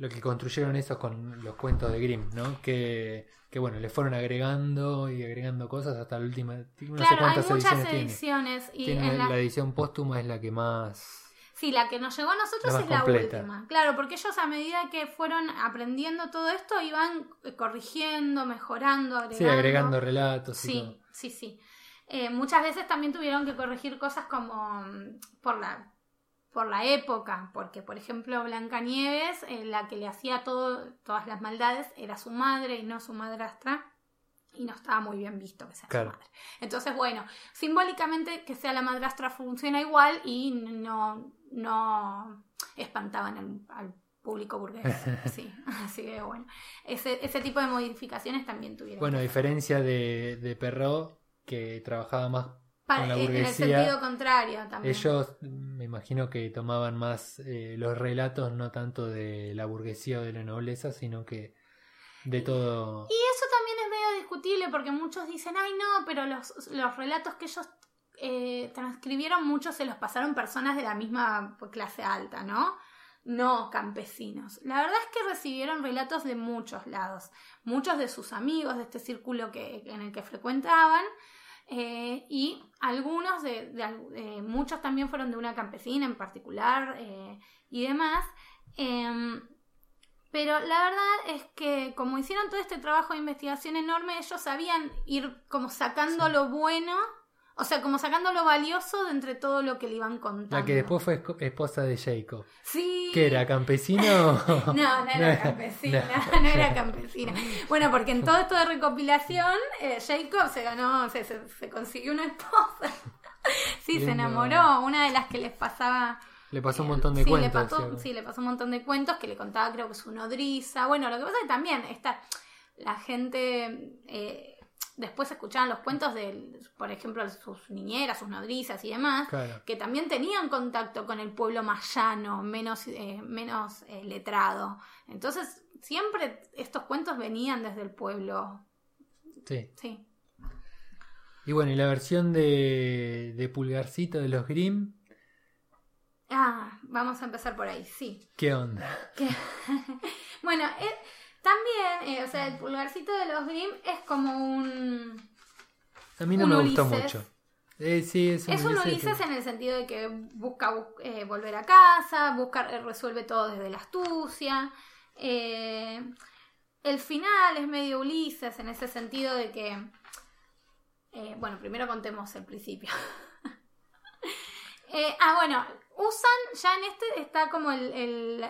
lo que construyeron esos con los cuentos de Grimm, ¿no? Que, que bueno, le fueron agregando y agregando cosas hasta la última. No sé Claro, hay cuántas muchas ediciones tiene. ediciones y Tiene en la... la- edición póstuma es la que más. Sí, la que nos llegó a nosotros La es la completa. última. Claro, porque ellos a medida que fueron aprendiendo todo esto iban eh, corrigiendo, mejorando, agregando. Sí, agregando relatos y Sí, todo. sí, sí. Eh, muchas veces también tuvieron que corregir cosas como mm, por la por la época, porque por ejemplo Blancanieves, eh, la que le hacía todo, todas las maldades, era su madre y no su madrastra, y no estaba muy bien visto que sea Claro. su madre. Entonces, bueno, simbólicamente que sea la madrastra funciona igual y no, no espantaban al, al público burgués. (laughs) Sí, (laughs) así que bueno, ese, ese tipo de modificaciones también tuvieron. Bueno, a diferencia de, de Perrault, que trabajaba más Con la en el sentido contrario también. ellos me imagino que tomaban más eh, los relatos, no tanto de la burguesía o de la nobleza, sino que de todo. Y eso también es medio discutible porque muchos dicen, ay no, pero los, los relatos que ellos eh, transcribieron, muchos se los pasaron personas de la misma clase alta, ¿no? No campesinos. La verdad es que recibieron relatos de muchos lados, muchos de sus amigos, de este círculo que, en el que frecuentaban, eh, y algunos de, eh, muchos también fueron de una campesina en particular eh, y demás. Em, pero la verdad es que como hicieron todo este trabajo de investigación enorme, ellos sabían ir como sacando lo bueno, o sea, como sacando lo valioso de entre todo lo que le iban contando. La que después fue esposa de Jacob. Sí. ¿Qué era? ¿Campesino? (laughs) No, (laughs) no era campesina, no, (laughs) era campesina. Bueno, porque en todo esto de recopilación, eh, Jacob se ganó, se, se, se consiguió una esposa. Sí, se enamoró, una de las que les pasaba Le pasó un montón de sí, cuentos. Le pasó, ¿cierto? sí, le pasó un montón de cuentos que le contaba, creo que su nodriza. Bueno, lo que pasa es que también está, la gente eh, después escuchaban los cuentos de, por ejemplo, sus niñeras, sus nodrizas y demás, Claro. que también tenían contacto con el pueblo más llano, menos, eh, menos eh, letrado. Entonces, siempre estos cuentos venían desde el pueblo. Sí. Sí. Y bueno, y la versión de, de Pulgarcito de los Grimm, Ah, vamos a empezar por ahí, sí. ¿qué onda? (laughs) (laughs) Bueno, eh, también, eh, o sea, el pulgarcito de los Grimm es como un... A mí no me gustó Ulises. mucho. Eh, sí, es un Es un Ulises en el sentido de que busca bus- eh, volver a casa, busca, eh, resuelve todo desde la astucia. El final es medio Ulises en ese sentido de que... bueno, primero contemos el principio. (laughs) Ah, bueno, usan, ya en este está como el, el,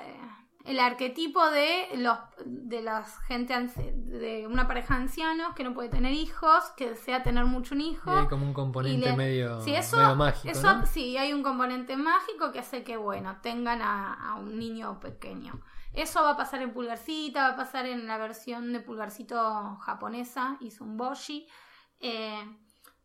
el arquetipo de los de la gente de una pareja de ancianos que no puede tener hijos, que desea tener mucho un hijo. Y hay como un componente le- medio, Sí, eso, medio mágico, eso ¿no? sí, hay un componente mágico que hace que, bueno, tengan a, a un niño pequeño. Eso va a pasar en Pulgarcita, va a pasar en la versión de Pulgarcito japonesa, hizo un Boshi. Eh,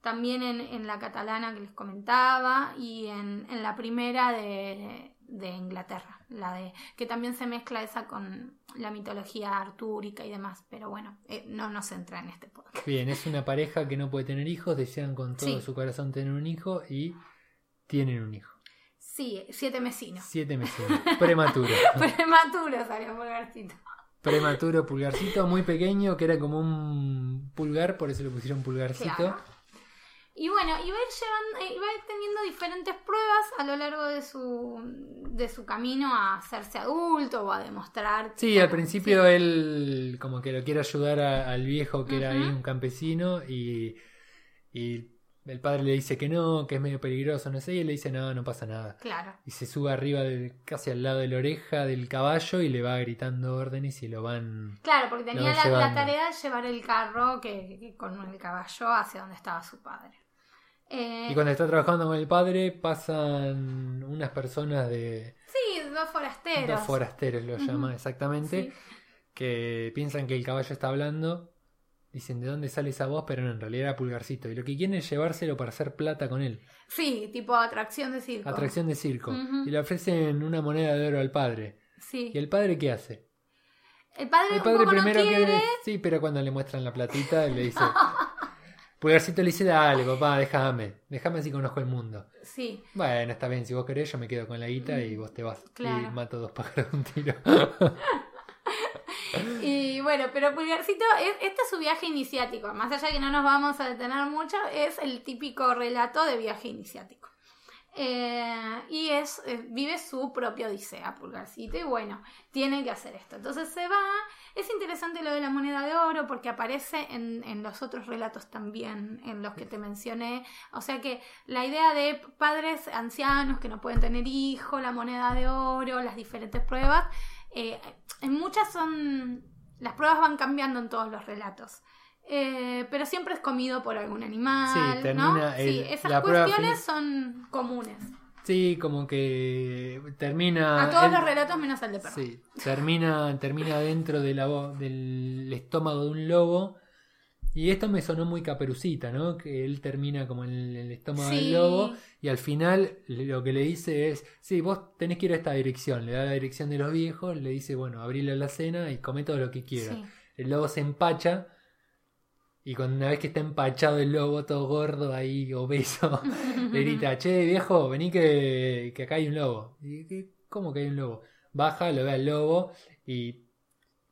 también en, en la catalana que les comentaba y en, en la primera de, de Inglaterra, la de que también se mezcla esa con la mitología artúrica y demás, pero bueno, eh, no nos entra en este podcast. Bien, es una pareja que no puede tener hijos, desean con todo Sí. su corazón tener un hijo y tienen un hijo. Sí, siete mesinos. Siete mesinos. (laughs) Prematuro. Prematuro salió Pulgarcito. Prematuro pulgarcito, muy pequeño, que era como un pulgar, por eso le pusieron pulgarcito. Claro. Y bueno, y va a ir llevando, eh, va a ir teniendo diferentes pruebas a lo largo de su, de su camino a hacerse adulto o a demostrar. Sí, al principio él como que lo quiere ayudar a- al viejo que era ahí un campesino y, y el padre le dice que no, que es medio peligroso, no sé, y él le dice no, no pasa nada. Claro. Y se sube arriba del, casi al lado de la oreja del caballo y le va gritando órdenes y lo van... Claro, porque tenía la, tarea de llevar el carro que, que con el caballo hacia donde estaba su padre. Eh, Y cuando está trabajando con el padre pasan unas personas de... sí, dos forasteros. Dos forasteros lo Ujú. llaman exactamente, Sí. que piensan que el caballo está hablando, dicen de dónde sale esa voz, pero no, en realidad era Pulgarcito. Y lo que quieren es llevárselo para hacer plata con él, Sí, tipo atracción de circo. atracción de circo. Y le ofrecen una moneda de oro al padre. Sí. ¿Y el padre qué hace? El padre, El padre no primero quiere. que... Sí, pero cuando le muestran la platita le dice... (laughs) Pulgarcito le dice, dale papá, déjame, déjame así conozco el mundo. Sí. Bueno, está bien, si vos querés yo me quedo con la guita y vos te vas. Claro. Y mato dos pájaros de un tiro. (laughs) Y bueno, pero Pulgarcito, es, este es su viaje iniciático. Más allá de que no nos vamos a detener mucho, es el típico relato de viaje iniciático. Eh, y es eh, vive su propia odisea, Pulgarcito, y bueno, tiene que hacer esto. Entonces se va. Es interesante lo de la moneda de oro porque aparece en, en los otros relatos también, en los que te mencioné. O sea que la idea de padres ancianos que no pueden tener hijos, la moneda de oro, las diferentes pruebas, eh, en muchas son. Las pruebas van cambiando en todos los relatos. Eh, pero siempre es comido por algún animal. Sí, termina ¿no? sí, el- esas cuestiones son comunes. Sí, como que termina. A todos él- los relatos menos al de perro. Sí, termina, termina dentro de la vo- del estómago de un lobo. Y esto me sonó muy caperucita, ¿no? Que él termina como en el, el estómago Sí. del lobo. Y al final lo que le dice es: Sí, vos tenés que ir a esta dirección. Le da la dirección de los viejos. Le dice: Bueno, abrile la cena y come todo lo que quieras. Sí. El lobo se empacha. Y cuando una vez que está empachado el lobo, todo gordo ahí, obeso, (laughs) le grita, che viejo, vení que, que acá hay un lobo. Y. ¿Cómo que hay un lobo? Baja, lo ve al lobo y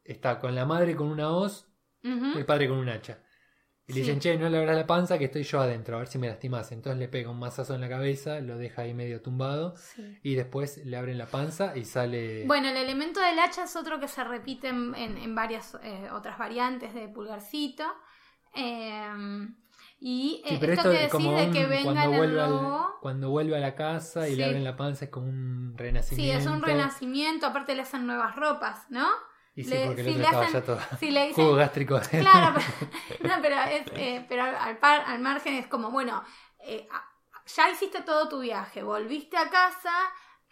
está con la madre con una hoz, Ujú. el padre con un hacha. Y le Sí. dicen, che, no le abras la panza que estoy yo adentro, a ver si me lastimas. Entonces le pega un mazazo en la cabeza, lo deja ahí medio tumbado Sí. y después le abren la panza y sale... Bueno, el elemento del hacha es otro que se repite en, en- en varias eh, otras variantes de pulgarcito. Eh, y eh, Sí, pero esto, esto que es como decís de que vengan cuando, el vuelve al- cuando vuelve a la casa y Sí. le abren la panza es como un Sí, renacimiento. es un renacimiento, aparte le hacen nuevas ropas, ¿no? Y sí, Le- porque el si le hacen- ya todo Si le dicen, jugo gástrico. Claro, pero, (laughs) (laughs) no, pero, es, eh, pero al, par- al margen es como, bueno, eh, ya hiciste todo tu viaje, volviste a casa,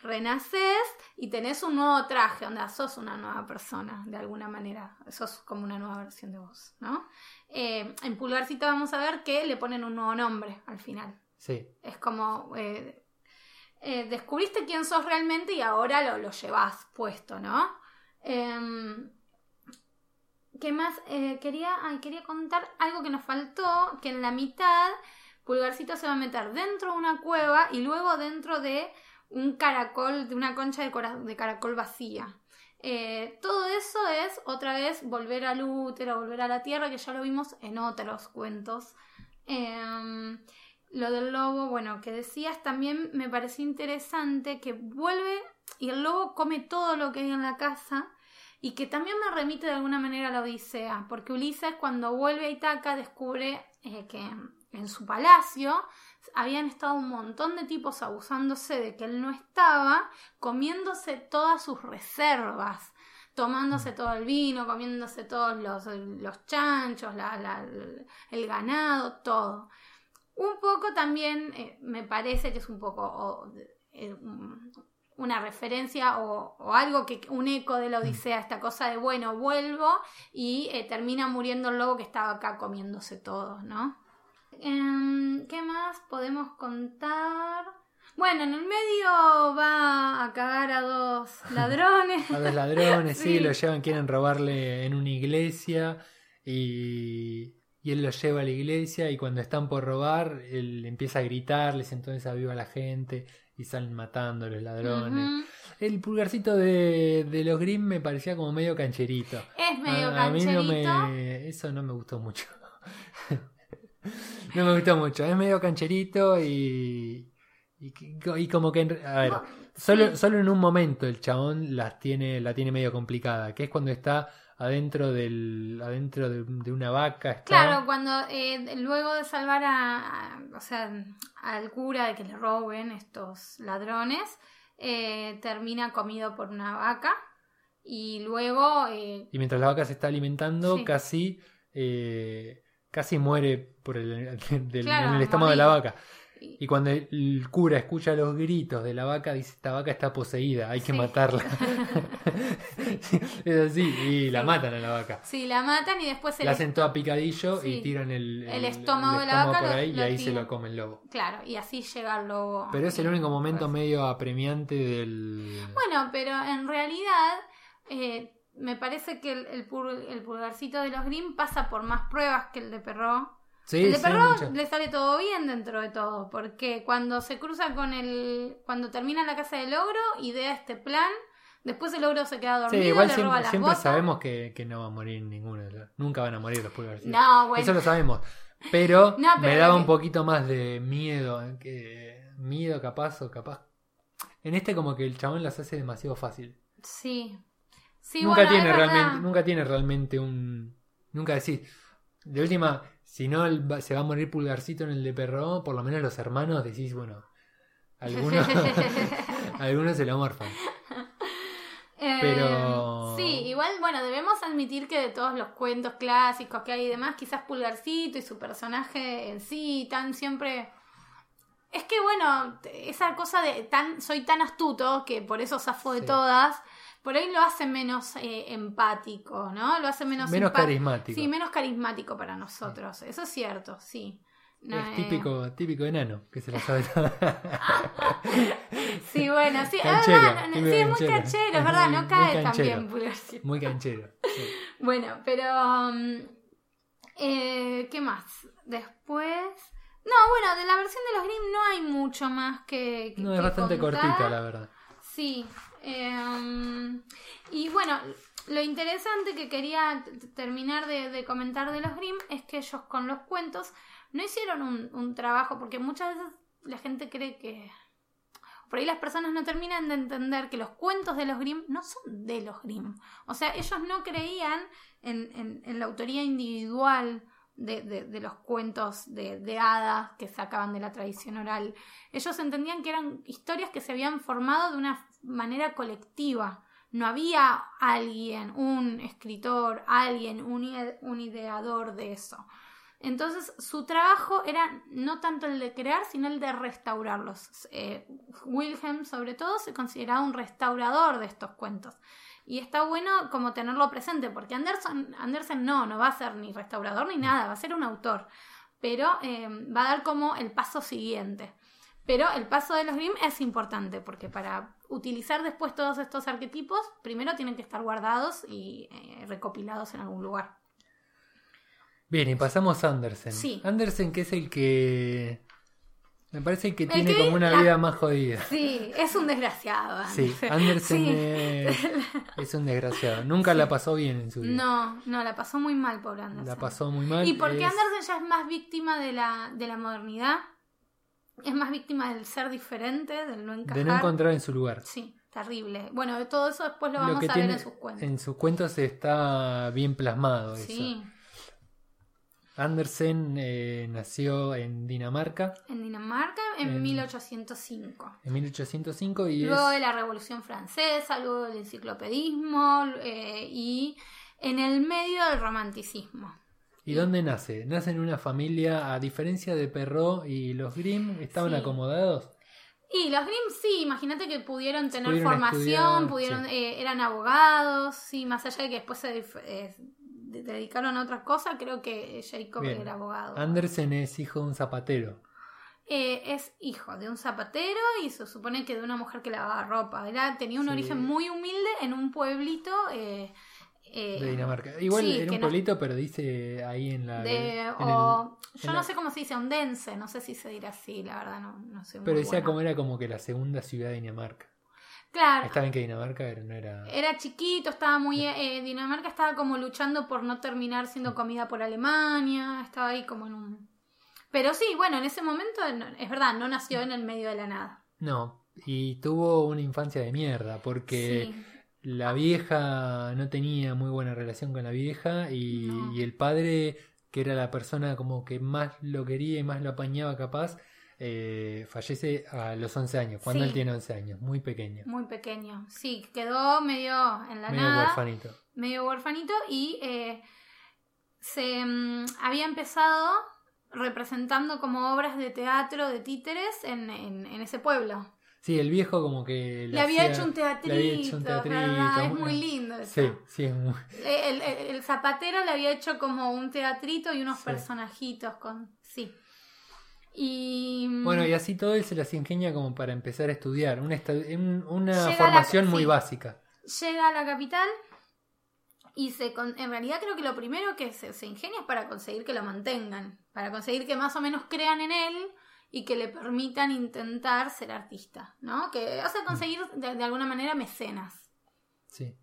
renaces y tenés un nuevo traje, donde sos una nueva persona, de alguna manera, sos como una nueva versión de vos, ¿no? Eh, en Pulgarcito vamos a ver que le ponen un nuevo nombre al final. Sí, Es como, eh, eh, descubriste quién sos realmente y ahora lo, lo llevas puesto, ¿no? Em, ¿Qué más? Quería, ay, quería contar algo que nos faltó, que en la mitad Pulgarcito se va a meter dentro de una cueva y luego dentro de un caracol, de una concha de, de caracol vacía. Eh, todo eso es otra vez volver al útero, volver a la tierra, que ya lo vimos en otros cuentos. Em, lo del lobo, bueno, que decías también me pareció interesante que vuelve y el lobo come todo lo que hay en la casa y que también me remite de alguna manera a la Odisea, porque Ulises cuando vuelve a Itaca descubre eh, que en su palacio habían estado un montón de tipos abusándose de que él no estaba, comiéndose todas sus reservas, tomándose todo el vino, comiéndose todos los, los chanchos, la- la- el ganado, todo. Un poco también eh, me parece que es un poco eh, un- una referencia o, o algo que un eco de la Odisea, esta cosa de bueno, vuelvo y eh, termina muriendo el lobo que estaba acá comiéndose todo, ¿no? Em, ¿Qué más podemos contar? Bueno, en el medio va a cagar a dos (laughs) ladrones. a los ladrones, sí. (laughs) Sí. lo llevan, quieren robarle en una iglesia y, y él los lleva a la iglesia y cuando están por robar, él empieza a gritarles, entonces aviva a la gente y salen matando a los ladrones. El pulgarcito de, de los Grimm me parecía como medio cancherito. Es medio a, a mí no cancherito. me. Eso no me gustó mucho. (laughs) no me gustó mucho. Es medio cancherito y. Y, y como que. A ver. Solo, solo en un momento el chabón las tiene, la tiene medio complicada, que es cuando está adentro del adentro de, de una vaca. Está, Claro, cuando eh, luego de salvar a, a- o sea, al cura de que le roben estos ladrones, eh, termina comido por una vaca y luego eh, Y mientras la vaca se está alimentando, Sí. casi casi muere por el, (laughs) del- Claro, en el estómago de la vaca. Y cuando el cura escucha los gritos de la vaca, dice, esta vaca está poseída, hay que Sí. matarla. (laughs) es así, y la Sí. matan a la vaca. sí, la matan y después se La hacen toda picadillo y tiran el, El estómago de la vaca por lo- ahí y ahí se lo come el lobo. Claro, y así llega el lobo. Pero es el único momento pues. medio apremiante del... Bueno, pero en realidad eh, me parece que el, el, el pulgarcito de los Grimm pasa por más pruebas que el de Perrault. Sí, el de sí, mucho. le sale todo bien dentro de todo, porque cuando se cruza con el... Cuando termina la casa del ogro, idea este plan, después el ogro se queda Sí, dormido, igual le roba siempre, las siempre botas. sabemos que, que no va a morir ninguno. de los- Nunca van a morir los pulgarcitos. No, bueno. Eso lo sabemos. Pero, (laughs) No, pero me daba que- un poquito más de miedo. eh, Que, miedo capaz o capaz. En este como que el chabón las hace demasiado fácil. Sí. Sí, nunca, bueno, tiene realmente, nunca tiene realmente un... Nunca decís... De última, si no se va a morir pulgarcito en el de perro, por lo menos los hermanos decís, bueno... (laughs) Algunos, algunos (laughs) se lo morfan. (laughs) Eh, Pero- Sí, igual, bueno, debemos admitir que de todos los cuentos clásicos que hay y demás, quizás Pulgarcito y su personaje en sí, tan siempre... Es que, bueno, esa cosa de tan soy tan astuto que por eso zafo de Sí. todas, por ahí lo hace menos eh, empático, ¿no? Lo hace menos... Menos carismático. Sí, menos carismático para nosotros. Eso es cierto, sí. No, es eh, típico, típico enano, que se la sabe toda. Sí, bueno, sí, Canchero, verdad, no, no, típico sí, es muy canchero. canchero, es verdad, muy- no cae también. Muy canchero. sí. (laughs) Bueno, pero. um, eh, ¿Qué más? Después. No, bueno, de la versión de los Grimm no hay mucho más que. que- No, es que bastante contar. cortita, la verdad. Sí. Eh, y bueno, lo interesante que quería terminar de, comentar de los Grimm es que ellos con los cuentos no hicieron un, trabajo, porque muchas veces la gente cree que. Por ahí las personas no terminan de entender que los cuentos de los Grimm no son de los Grimm. O sea, ellos no creían en, en- la autoría individual de, de- de los cuentos de, de hadas que sacaban de la tradición oral. Ellos entendían que eran historias que se habían formado de una manera colectiva. No había alguien, un escritor, alguien, un, un ideador de eso. Entonces su trabajo era no tanto el de crear, sino el de restaurarlos. Eh, Wilhelm, sobre todo, se consideraba un restaurador de estos cuentos. Y está bueno como tenerlo presente, porque Anderson, Andersen no, no va a ser ni restaurador ni nada, va a ser un autor. Pero eh, va a dar como el paso siguiente. Pero el paso de los Grimm es importante, porque para utilizar después todos estos arquetipos, primero tienen que estar guardados y eh, recopilados en algún lugar. Bien, y pasamos a Andersen. Sí. Andersen, que es el que. Me parece que El tiene que- como una la- vida más jodida. Sí, es un desgraciado. Sí, Andersen Sí. Es, es un desgraciado. Nunca la pasó bien en su vida. No, no, la pasó muy mal, pobre Andersen. La pasó muy mal. Y porque es- Andersen ya es más víctima de la, de la modernidad, es más víctima del ser diferente, del no encajar. de no encontrar en su lugar. Sí, terrible. Bueno, todo eso después lo Lo vamos que a tiene ver en sus cuentos. en sus cuentos está bien plasmado eso. Sí, Andersen eh, nació en Dinamarca en Dinamarca en En- 1805. en 1805 y Luego es de la Revolución Francesa, luego del enciclopedismo eh, y en el medio del romanticismo. ¿Y dónde nace? Nace en una familia, a diferencia de Perrault y los Grimm, estaban Sí. acomodados. Y los Grimm sí, imagínate que pudieron tener Pudieron formación, pudieron, sí. eh, eran abogados, sí, más allá de que después se eh, de- dedicaron a otras cosas, creo que Jacob Bien. era abogado. Andersen es hijo de un zapatero. Eh, es hijo de un zapatero y se supone que de una mujer que lavaba ropa. Era, tenía un Sí. origen muy humilde en un pueblito eh, de Dinamarca. Igual sí, era un no- pueblito, pero dice ahí en la. de- en o- el- yo en no la- sé cómo se dice ondense, no sé si se dirá así, la verdad no, no sé. Pero decía como era como que la segunda ciudad de Dinamarca. Claro, Está bien que Dinamarca era- no era. era chiquito, estaba muy... eh, Dinamarca estaba como luchando por no terminar siendo comida por Alemania, estaba ahí como en un... Pero sí, bueno, en ese momento es verdad, no nació en el medio de la nada. No. Y tuvo una infancia de mierda, porque Sí. La vieja no tenía muy buena relación con la vieja y, No. y el padre, que era la persona como que más lo quería y más lo apañaba capaz, eh, fallece a los 11 años, cuando Sí. él tiene 11 años, muy pequeño, Muy pequeño. Sí, quedó medio en la medio nada. huerfanito. medio huerfanito y eh, se mm, había empezado representando como obras de teatro de títeres en, en- en ese pueblo. Sí, el viejo como que Le había hacía- hecho un le teatrito, había hecho un ¿verdad? teatrito, es muy- lindo eso. Sí, sí, es muy... El, el- el zapatero le había hecho como un teatrito y unos Sí. personajitos con... Sí. Y... mm, Bueno, y así todo él se las ingenia como para empezar a estudiar, una, una Llega la- formación muy sí. básica. llega a la capital y se con- en realidad creo que lo primero que se, se ingenia es para conseguir que lo mantengan, para conseguir que más o menos crean en él y que le permitan intentar ser artista, ¿no? Que hace conseguir de, de alguna manera mecenas. Sí.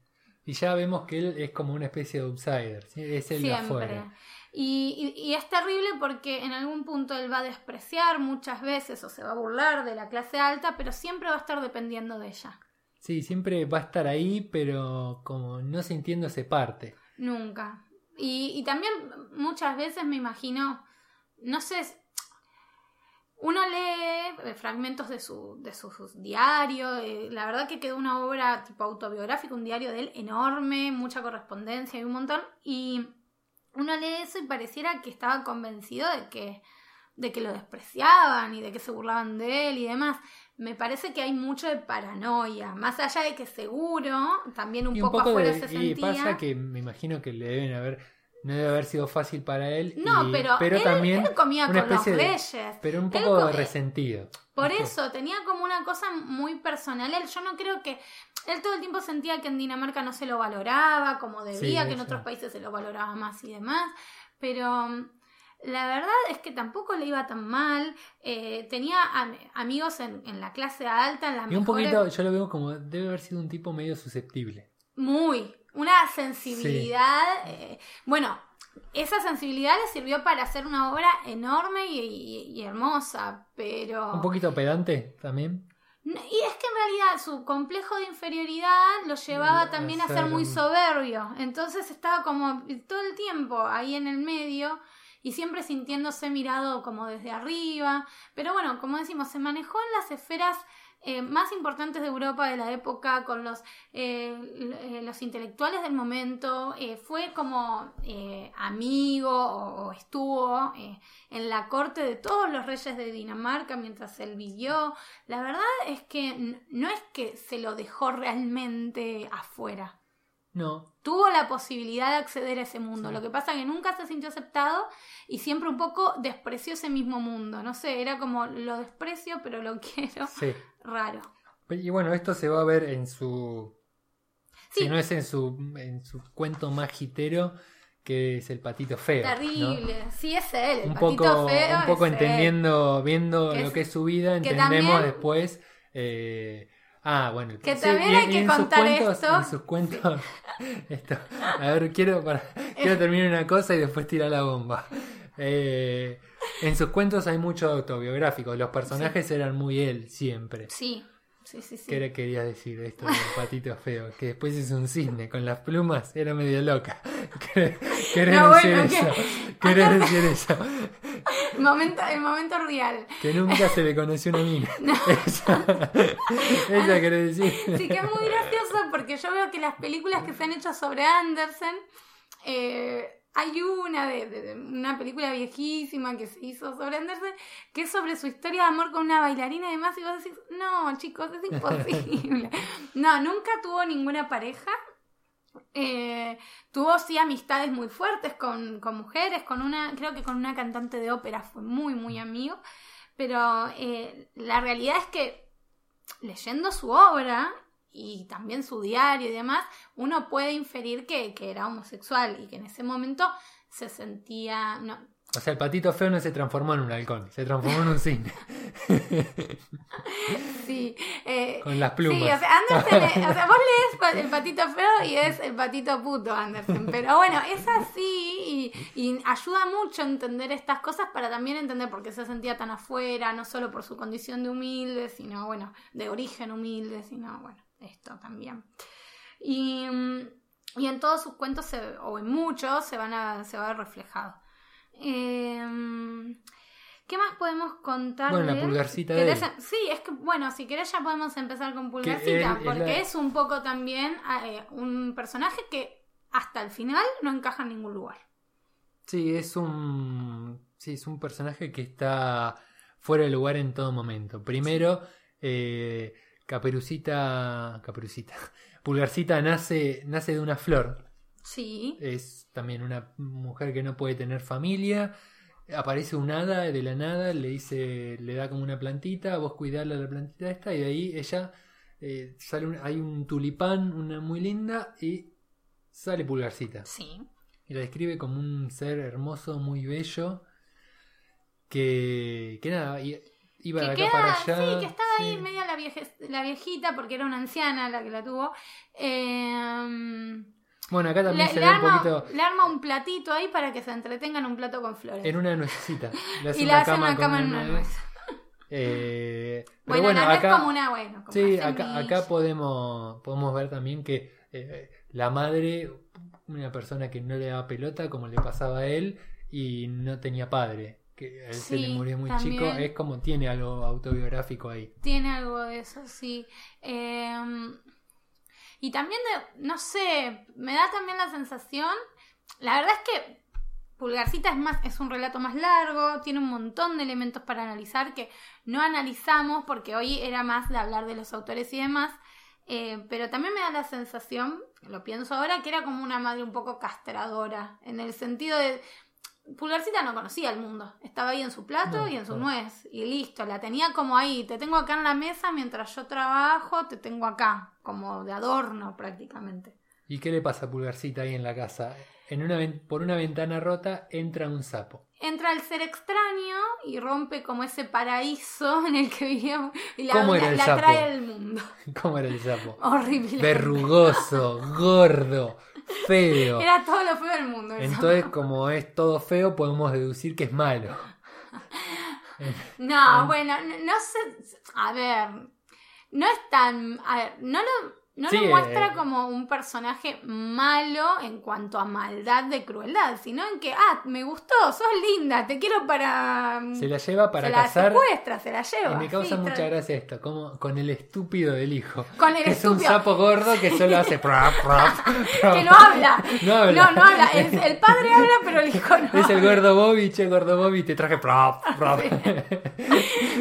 Y ya vemos que él es como una especie de outsider, ¿sí? es el de afuera. Y, y- y es terrible porque en algún punto él va a despreciar muchas veces o se va a burlar de la clase alta, pero siempre va a estar dependiendo de ella. Sí, siempre va a estar ahí, pero como no sintiéndose parte. Nunca. Y, y también muchas veces me imagino, no sé, uno lee eh, fragmentos de su, de su, sus diarios, eh, la verdad que quedó una obra tipo autobiográfica, un diario de él enorme, mucha correspondencia y un montón, y uno lee eso y pareciera que estaba convencido de que, de que lo despreciaban y de que se burlaban de él y demás. Me parece que hay mucho de paranoia, más allá de que seguro, también un, y poco, afuera de, se y sentía. pasa que me imagino que le deben haber, no debe haber sido fácil para él. No, y- pero, él, también él comía una con los de- reyes. pero un poco come- resentido. Por eso, tenía como una cosa muy personal. Él, yo no creo que. Él todo el tiempo sentía que en Dinamarca no se lo valoraba como debía, Sí, que en otros países se lo valoraba más y demás. Pero mm, la verdad es que tampoco le iba tan mal. Eh, tenía am- amigos en, en la clase alta, en la Y un poquito, yo lo veo como debe haber sido un tipo medio susceptible. Muy, una sensibilidad. eh, bueno, esa sensibilidad le sirvió para hacer una obra enorme y, y- y hermosa, pero... Un poquito pedante también. Y es que en realidad su complejo de inferioridad lo llevaba A también a ser muy soberbio. Entonces estaba como todo el tiempo ahí en el medio y siempre sintiéndose mirado como desde arriba. Pero bueno, como decimos, se manejó en las esferas eh, más importantes de Europa de la época, con los, eh, eh, los intelectuales del momento. fue como amigo o, o estuvo en la corte de todos los reyes de Dinamarca mientras él vivió. La verdad es que no es que se lo dejó realmente afuera. No, Tuvo la posibilidad de acceder a ese mundo. Sí. Lo que pasa es que nunca se sintió aceptado y siempre un poco despreció ese mismo mundo. No sé, era como lo desprecio, pero lo (laughs) quiero. sí. Raro. Y bueno, esto se va a ver en su. Sí. Si no es en su, en su cuento más que es el patito feo. ¿no? Terrible. Sí, es él. El Un patito poco, feo un poco él. entendiendo, viendo Que lo es- que es su vida, entendemos también- después. eh, ah, bueno. el- Que sí, también hay que en contar cuentos- esto. En sus cuentos. (laughs) esto, a ver, quiero, para, quiero terminar una cosa y después tirar la bomba. Eh, en sus cuentos hay mucho autobiográfico. Los personajes eran muy él siempre. Sí, sí, sí. sí. ¿Qué le quería decir esto del patito feo? Que después es un cisne con las plumas, era medio loca. (laughs) ¿Qué- ¿Querés No, decir bueno, eso? que- ¿Querés decir eso? El (laughs) momento, el momento real. Que nunca se le conoció una mina. (laughs) (laughs) Esa, esa querés decir. Sí, que es muy gracioso porque yo veo que las películas que se han hecho sobre Andersen, eh, hay una de, de- de una película viejísima que se hizo sobre Andersen, que es sobre su historia de amor con una bailarina y demás, y vos decís, no, chicos, es imposible. No, nunca tuvo ninguna pareja. Eh, tuvo sí amistades muy fuertes con, con mujeres, con una, creo que con una cantante de ópera fue muy, muy amigo, pero eh, la realidad es que leyendo su obra, y también su diario y demás, uno puede inferir que, que era homosexual y que en ese momento se sentía... No, O sea, el patito feo no se transformó en un halcón, se transformó en un cine. (laughs) sí, eh, Con las plumas. Sí, o sea, Andersen, o sea, vos lees el patito feo y es el patito puto Andersen, pero bueno, es así y, y ayuda mucho a entender estas cosas para también entender por qué se sentía tan afuera, no solo por su condición de humilde, sino, bueno, de origen humilde, sino, bueno, esto también. Y, y en todos sus cuentos, se- o en muchos, se, van a, se va a ver reflejado. Em, ¿Qué más podemos contar? Bueno, la pulgarcita de ¿Querés él. Sí, es que, bueno, si querés ya podemos empezar con él Pulgarcita, es porque la- es un poco también eh, un personaje que hasta el final no encaja en ningún lugar. Sí, es un. Sí, es un personaje que está fuera de lugar en todo momento. Primero, eh, Caperucita. Caperucita. (laughs) Pulgarcita nace, nace de una flor. Sí, Es también una mujer que no puede tener familia. Aparece un hada de la nada, le dice, le da como una plantita, vos cuidarla la plantita esta, y de ahí ella eh, sale un- hay un tulipán, una muy linda, y sale pulgarcita. sí. Y la describe como un ser hermoso, muy bello, que, que nada, iba de Que acá queda, para allá. sí, que estaba ahí sí. media la, vieje- la viejita, porque era una anciana la que la tuvo. Eh, Bueno, acá también le, se le ve un arma, poquito le arma un platito ahí para que se entretenga en un plato con flores. en una nuececita. (laughs) Le hace y le hace una cama en una nuez. (laughs) Eh, (laughs) Bueno, bueno, la acá, como una, bueno, como sí, acá, acá podemos, podemos ver también que eh, la madre, una persona que no le daba pelota, como le pasaba a él, y no tenía padre, que a él se le murió muy también. chico, es como tiene algo autobiográfico ahí. Tiene algo de eso, sí. Eh, y también, de, no sé, me da también la sensación, la verdad es que Pulgarcita es más, es un relato más largo, tiene un montón de elementos para analizar que no analizamos porque hoy era más de hablar de los autores y demás. eh, pero también me da la sensación, lo pienso ahora, que era como una madre un poco castradora, en el sentido de, Pulgarcita no conocía el mundo. Estaba ahí en su plato No, y en su nuez. Y listo. La tenía como ahí. Te tengo acá en la mesa mientras yo trabajo. Te tengo acá. Como de adorno prácticamente. ¿Y qué le pasa a Pulgarcita ahí en la casa? En una, por una ventana rota entra un sapo. Entra el ser extraño y rompe como ese paraíso (laughs) en el que vivíamos. Y la, ¿Cómo era el la sapo? trae al mundo. (laughs) ¿Cómo era el sapo? (laughs) Horrible. Verrugoso, gordo, feo. Era todo lo feo del mundo. Entonces, como es todo feo, podemos deducir que es malo. (laughs) No, bueno, n- no sé. A ver. No es tan. A ver, no lo. No Sí, lo muestra eh. como un personaje malo en cuanto a maldad de crueldad, sino en que, ah, me gustó, sos linda, te quiero para. Se la lleva para se la secuestra, se la lleva. Y me causa sí, mucha gracia esto, como con el estúpido del hijo. Con el que es un estúpido. sapo gordo que solo hace (laughs) prap. Que no habla. (laughs) No habla. No, no habla. El padre habla, pero el hijo no. (laughs) Es el gordo Bobby, che, gordo Bobby, te traje prap.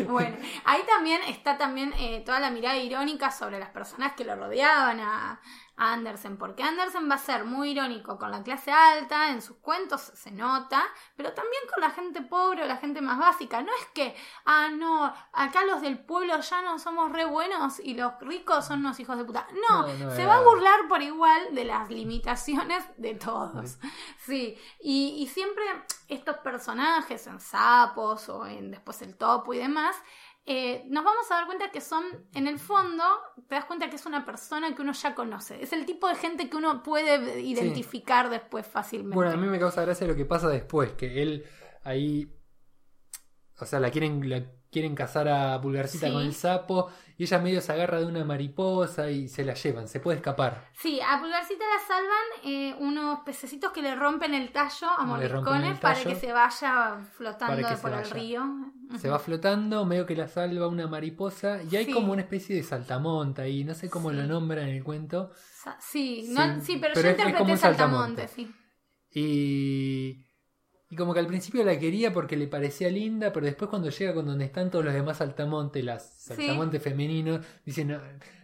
Bueno, ahí también está también eh, toda la mirada irónica sobre las personas que lo a, a Andersen, porque Andersen va a ser muy irónico con la clase alta, en sus cuentos se nota, pero también con la gente pobre o la gente más básica. No es que, ah, no, acá los del pueblo ya no somos re buenos y los ricos son unos hijos de puta. No, No, no se va a burlar por igual de las limitaciones de todos. Sí, y, y siempre estos personajes en Sapos o en después el Topo y demás, eh, nos vamos a dar cuenta que son, en el fondo, te das cuenta que es una persona que uno ya conoce. Es el tipo de gente que uno puede identificar después fácilmente. Bueno, a mí me causa gracia lo que pasa después, que él ahí. O sea, la quieren, la quieren cazar a Pulgarcita Sí. con el sapo y ella medio se agarra de una mariposa y se la llevan, se puede escapar. Sí, a Pulgarcita la salvan eh, unos pececitos que le rompen el tallo a el para que se vaya flotando por el río. Se va flotando, medio que la salva una mariposa y hay Sí. como una especie de saltamonta ahí, no sé cómo Sí. lo nombran en el cuento. Sa- Sí, no- Sí, pero, pero yo es- es interpreté como un Saltamonte, saltamonte. sí. Y, y como que al principio la quería porque le parecía linda, pero después cuando llega con donde están todos los demás saltamontes, las saltamontes femeninos, dicen, "No,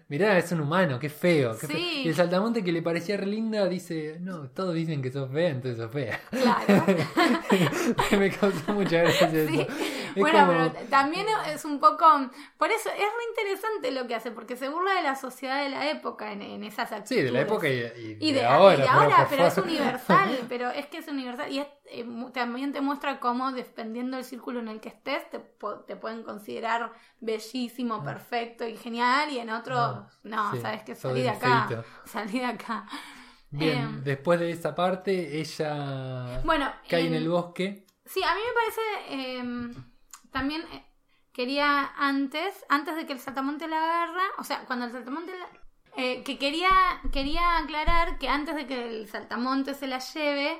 mirá, es un humano, qué feo. qué Sí. feo". Y el saltamonte que le parecía re linda dice, no, todos dicen que sos fea, entonces sos fea. Claro. (laughs) Me causó mucha gracia eso. Sí. Es Bueno, como- pero también es un poco. Por eso es re interesante lo que hace, porque se burla de la sociedad de la época en, en esas actitudes. Sí, de la época y, y Y de, de, ahora. y de pero ahora, por pero es universal, pero es que es universal. Y es, eh, también te muestra cómo, dependiendo del círculo en el que estés, te, te pueden considerar bellísimo, perfecto y genial, y en otro, Ah. No, sí, sabes que salí de acá, feíto. salí de acá. Bien, Eh, después de esa parte, ella Bueno, cae en em, el bosque. Sí, a mí me parece. eh, también eh, quería antes, antes de que el saltamonte la agarra, o sea, cuando el saltamonte la. eh, que quería, quería aclarar que antes de que el saltamonte se la lleve,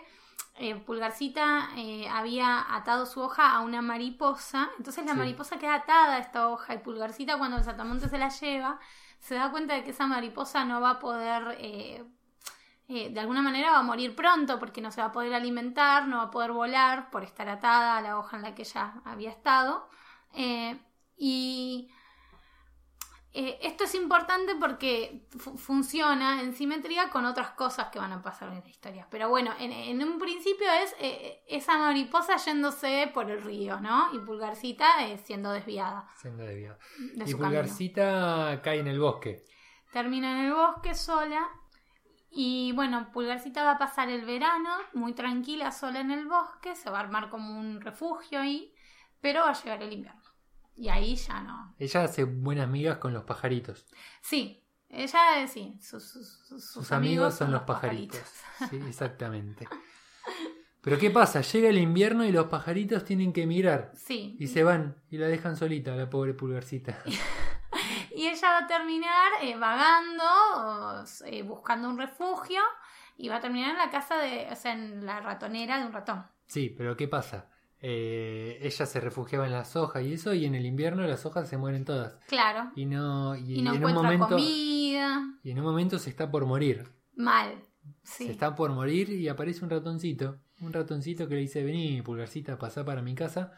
eh, Pulgarcita eh, había atado su hoja a una mariposa. Entonces la Sí. mariposa queda atada a esta hoja y Pulgarcita cuando el saltamonte se la lleva, se da cuenta de que esa mariposa no va a poder... eh, de alguna manera va a morir pronto porque no se va a poder alimentar, no va a poder volar por estar atada a la hoja en la que ella había estado. Y eh, esto es importante porque fu- funciona en simetría con otras cosas que van a pasar en la historia. Pero bueno, en, en un principio es eh, esa mariposa yéndose por el río, ¿no? Y Pulgarcita eh, siendo desviada Siendo desviado. de Y camino. Pulgarcita cae en el bosque. Termina en el bosque sola. Y bueno, Pulgarcita va a pasar el verano muy tranquila sola en el bosque. Se va a armar como un refugio ahí. Pero va a llegar el invierno. Y ahí ya no. Ella hace buenas migas con los pajaritos. Sí, ella eh, sí. Sus, sus- sus- Sus amigos son los pajaritos. Sí, (laughs) exactamente. Pero ¿qué pasa? Llega el invierno y los pajaritos tienen que emigrar. Sí. Y se van y la dejan solita, la pobre pulgarcita. (laughs) Y ella va a terminar eh, vagando, eh, buscando un refugio. Y va a terminar en la casa de. O sea, en la ratonera de un ratón. Sí, pero ¿qué pasa? Eh, ella se refugiaba en las hojas y eso, y en el invierno las hojas se mueren todas. Claro. Y no, y, Y no en un momento. comida. Y en un momento se está por morir. Mal. Sí. Se está por morir y aparece un ratoncito. Un ratoncito que le dice, vení, pulgarcita, pasá para mi casa.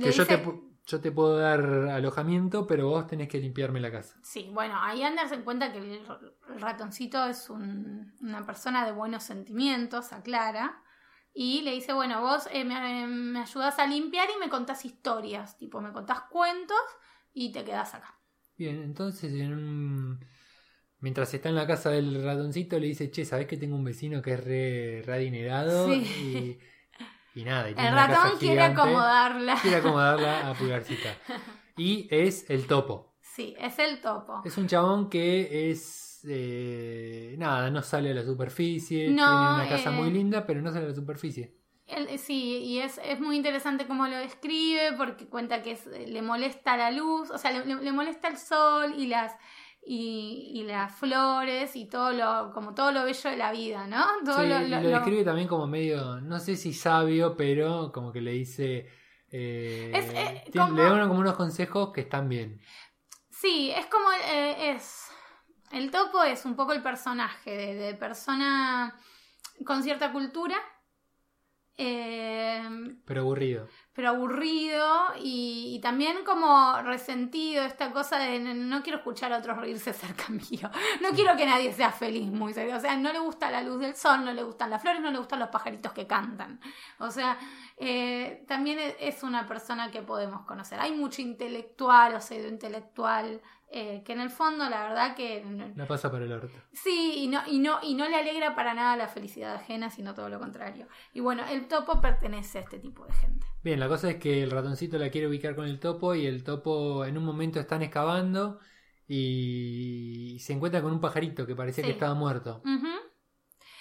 Que yo, te, yo te puedo dar alojamiento, pero vos tenés que limpiarme la casa. Sí, bueno, ahí Anders en cuenta que el, el ratoncito es un- una persona de buenos sentimientos, aclara. Y le dice, bueno, vos eh, me, me ayudas a limpiar y me contás historias. Tipo, me contás cuentos y te quedás acá. Bien, entonces en un... mientras está en la casa del ratoncito le dice, che, ¿sabés que tengo un vecino que es re, re adinerado? Sí. Y, y nada, y (laughs) tiene El una casa ratón quiere gigante. acomodarla. Quiere (laughs) acomodarla a Pulgarcita. Y es el topo. Sí, es el topo. Es un chabón que es... eh, nada, no sale a la superficie. No, tiene una casa eh, muy linda, pero no sale a la superficie. Él- sí, y es, es muy interesante cómo lo describe porque cuenta que es- le molesta la luz, o sea, le, le- le molesta el sol y las y, y las flores y todo lo como todo lo bello de la vida, ¿no? (laughs) Todo Sí, lo- lo- lo, lo- describe también como medio, no sé si sabio, pero como que le dice... eh, Es, eh, tiene- como- Le da uno- como unos consejos que están bien. Sí, es como eh, es el topo es un poco el personaje de, de persona con cierta cultura. eh, Pero aburrido. pero aburrido y, y también como resentido esta cosa de no, quiero escuchar a otros reírse (laughs) cerca mío, no quiero que nadie sea feliz, muy serio, o sea, no le gusta la luz del sol, no le gustan las flores, no le gustan los pajaritos que cantan, o sea, eh, también es- es una persona que podemos conocer, hay mucho intelectual o pseudo intelectual eh, que en el fondo la verdad que no- La pasa para el orto. Sí, y no, y, no, y no le alegra para nada la felicidad ajena, sino todo lo contrario. Y bueno, el topo pertenece a este tipo de gente. Bien, la cosa es que el ratoncito la quiere ubicar con el topo y el topo en un momento están excavando y se encuentra con un pajarito que parecía que estaba muerto.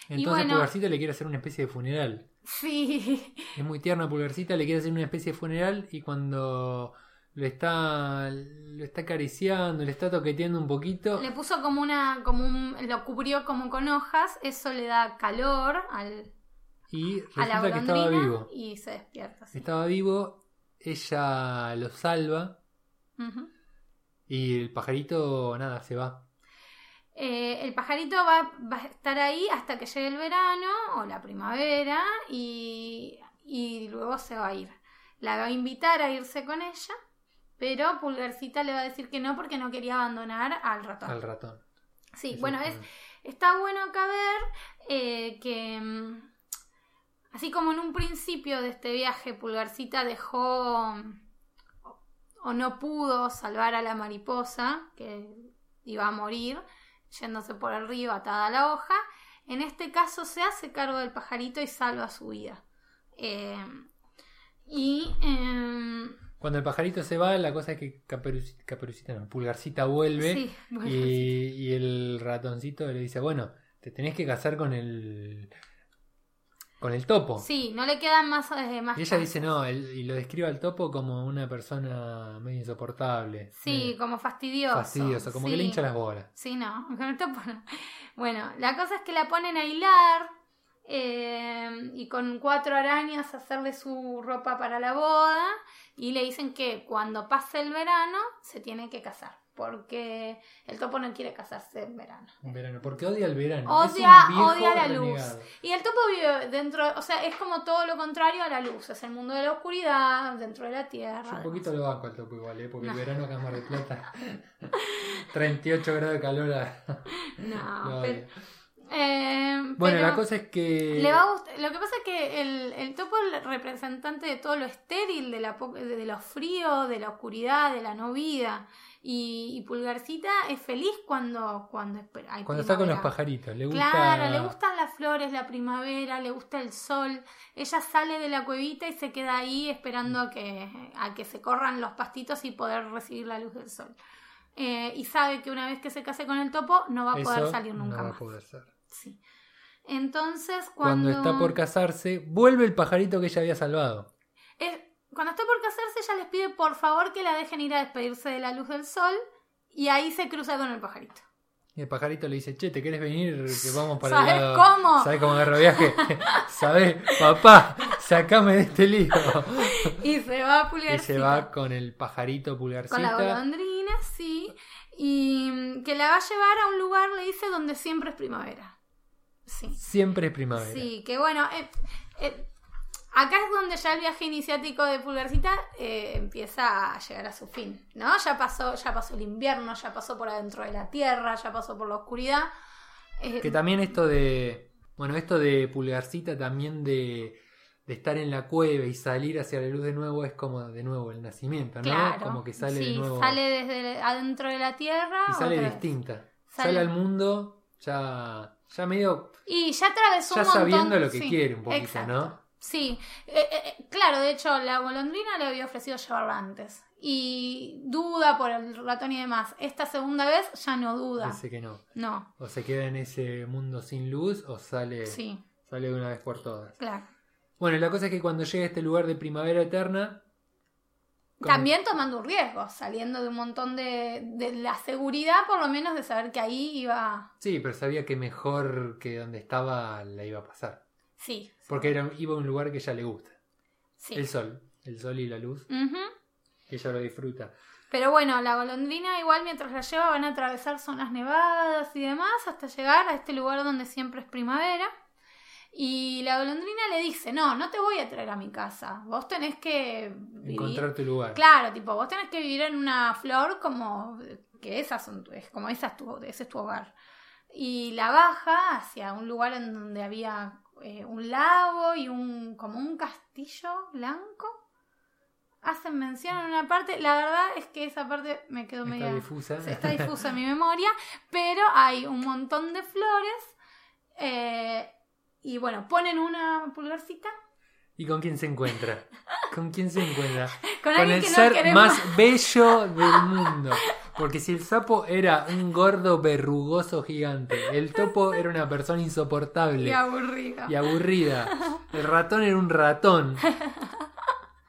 Entonces bueno- Pulgarcita le quiere hacer una especie de funeral. Sí, Es muy tierna Pulgarcita, le quiere hacer una especie de funeral y cuando lo está, lo está acariciando, le está toqueteando un poquito, le puso como una, como un, lo cubrió como con hojas, eso le da calor al, y a la resulta que estaba vivo. y se despierta. sí. Estaba vivo, ella lo salva y el pajarito, nada, se va. Eh, el pajarito va, va a estar ahí hasta que llegue el verano o la primavera y, y luego se va a ir. La va a invitar a irse con ella Pero Pulgarcita le va a decir que no porque no quería abandonar al ratón. Al ratón. Sí, bueno, es, está bueno acá ver eh, que mm, así como en un principio de este viaje Pulgarcita dejó o no pudo salvar a la mariposa que iba a morir yéndose por el río atada a la hoja, en este caso se hace cargo del pajarito y salva su vida. Eh, y em, cuando el pajarito se va, la cosa es que Caperucita, no, Pulgarcita vuelve y, y, el ratoncito le dice, bueno, te tenés que casar con el con el topo. Sí, no le quedan más, eh, Y ella dice no, y lo describe al topo como una persona medio insoportable. Sí, como fastidioso. Fastidioso, como que le hincha las bolas. Sí, no, (laughs) con el topo no. Bueno, la cosa es que la ponen a hilar eh, y con cuatro arañas hacerle su ropa para la boda y le dicen que cuando pase el verano se tiene que casar porque el topo no quiere casarse en verano. En verano, porque odia el verano. Odia, odia la luz. Y el topo vive dentro, o sea, es como todo lo contrario a la luz, es el mundo de la oscuridad, dentro de la tierra. un poquito lo banco al topo igual, ¿eh? porque el verano acá en Mar del Plata, (laughs) (laughs) 38 grados de calor. no, pero, eh, bueno, la cosa es que. Le va a Lo que pasa es que el, el, topo es el representante de todo lo estéril, de, la, de lo frío, de la oscuridad, de la no vida. Y, Pulgarcita es feliz cuando, cuando, hay cuando está con los pajaritos. Le gusta... Claro, le gustan las flores, la primavera, le gusta el sol. Ella sale de la cuevita y se queda ahí esperando a que, a que se corran los pastitos y poder recibir la luz del sol. Eh, y sabe que una vez que se case con el topo no va a poder salir nunca no va a poder ser. Sí. Entonces, cuando... cuando está por casarse, vuelve el pajarito que ella había salvado. Es, cuando está por casarse, ella les pide por favor que la dejen ir a despedirse de la luz del sol y ahí se cruza con el pajarito. Y el pajarito le dice, che, ¿te quieres venir? Que vamos para ¿Sabes cómo? ¿Sabes cómo agarro viaje? (laughs) ¿Sabes? Papá, sacame de este lío. y se va Pulgarcita. Y se va con el pajarito Pulgarcita. Con la golondrina, sí. Y que la va a llevar a un lugar, le dice, donde siempre es primavera. Sí. Siempre es primavera. Sí, que bueno, eh, eh, Acá es donde ya el viaje iniciático de Pulgarcita eh, empieza a llegar a su fin, ¿no? Ya pasó, ya pasó el invierno, ya pasó por adentro de la tierra, ya pasó por la oscuridad. Que también esto de, bueno, esto de Pulgarcita también de, estar en la cueva y salir hacia la luz de nuevo es como de nuevo el nacimiento, ¿no? como que sale de nuevo. sale desde adentro de la tierra. Y sale distinta. Sale, al mundo ya, ya medio... Y ya atravesó ya sabiendo lo que quiere un poquito, ¿no? Sí, eh, eh, eh, claro, de hecho la golondrina le había ofrecido llevarla antes. Y duda por el ratón y demás. Esta segunda vez ya no duda. Dice que no. No. O se queda en ese mundo sin luz o sale, sí. sale de una vez por todas. Claro. Bueno, la cosa es que cuando llega a este lugar de primavera eterna... También tomando un riesgo, saliendo de un montón de, de la seguridad, por lo menos de saber que ahí iba... Sí, pero sabía que mejor que donde estaba la iba a pasar. Sí. Porque era, iba a un lugar que ella le gusta. Sí. El sol. El sol y la luz. ella lo disfruta. Pero bueno, la golondrina igual mientras la lleva van a atravesar zonas nevadas y demás hasta llegar a este lugar donde siempre es primavera. Y la golondrina le dice, no, no te voy a traer a mi casa. Vos tenés que... Encontrar tu lugar. Claro, tipo, vos tenés que vivir en una flor como que esas son, es como esa tu, ese es tu hogar. Y la baja hacia un lugar en donde había eh, un lago y un como un castillo blanco. Hacen mención en una parte, la verdad es que esa parte me quedó medio difusa. Está difusa en mi memoria, pero hay un montón de flores. Eh, y bueno, ponen una pulgarcita. ¿Y con quién se encuentra? (laughs) ¿Con quién se encuentra? Con, el ser más (laughs) bello del mundo. Porque si el sapo era un gordo verrugoso gigante, el topo era una persona insoportable. Y aburrida. Y aburrida. (laughs) El ratón era un ratón.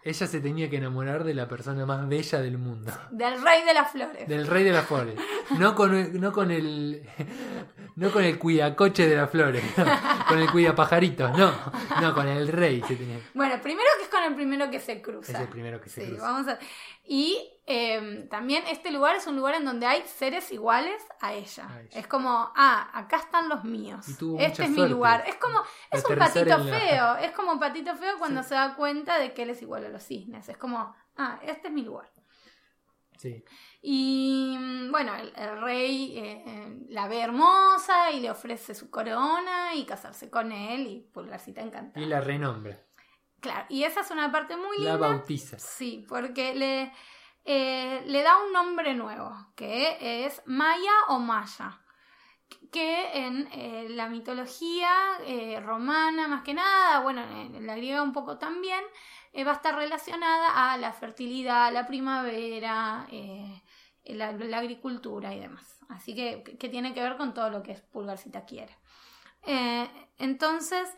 Ella se tenía que enamorar de la persona más bella del mundo. Del rey de las flores. Del rey de las flores. No con, no con el. No con el cuidacoche de las flores. con el cuidapajaritos. No. No, con el rey se tenía. Bueno, primero que es con el primero que se cruza. Es el primero que se sí, cruza. Vamos a... Y em, también este lugar es un lugar en donde hay seres iguales a ella. Es como, ah, acá están los míos. este es mi lugar. Es como, es un patito feo. Es como un patito feo cuando se da cuenta de que él es igual a los cisnes. Es como, ah, este es mi lugar. Sí. Y mm, bueno, el, el rey eh, eh, la ve hermosa y le ofrece su corona y casarse con él y Pulgarcita encantada. Y la renombra. Claro, y esa es una parte muy La linda. bautiza. Sí, porque le, eh, le da un nombre nuevo, que es Maya o Maya, que en eh, la mitología eh, romana más que nada, bueno, en la griega un poco también, va a estar relacionada a la fertilidad, la primavera, la, la agricultura y demás. Así que, que tiene que ver con todo lo que es Pulgarcita quiere. Entonces,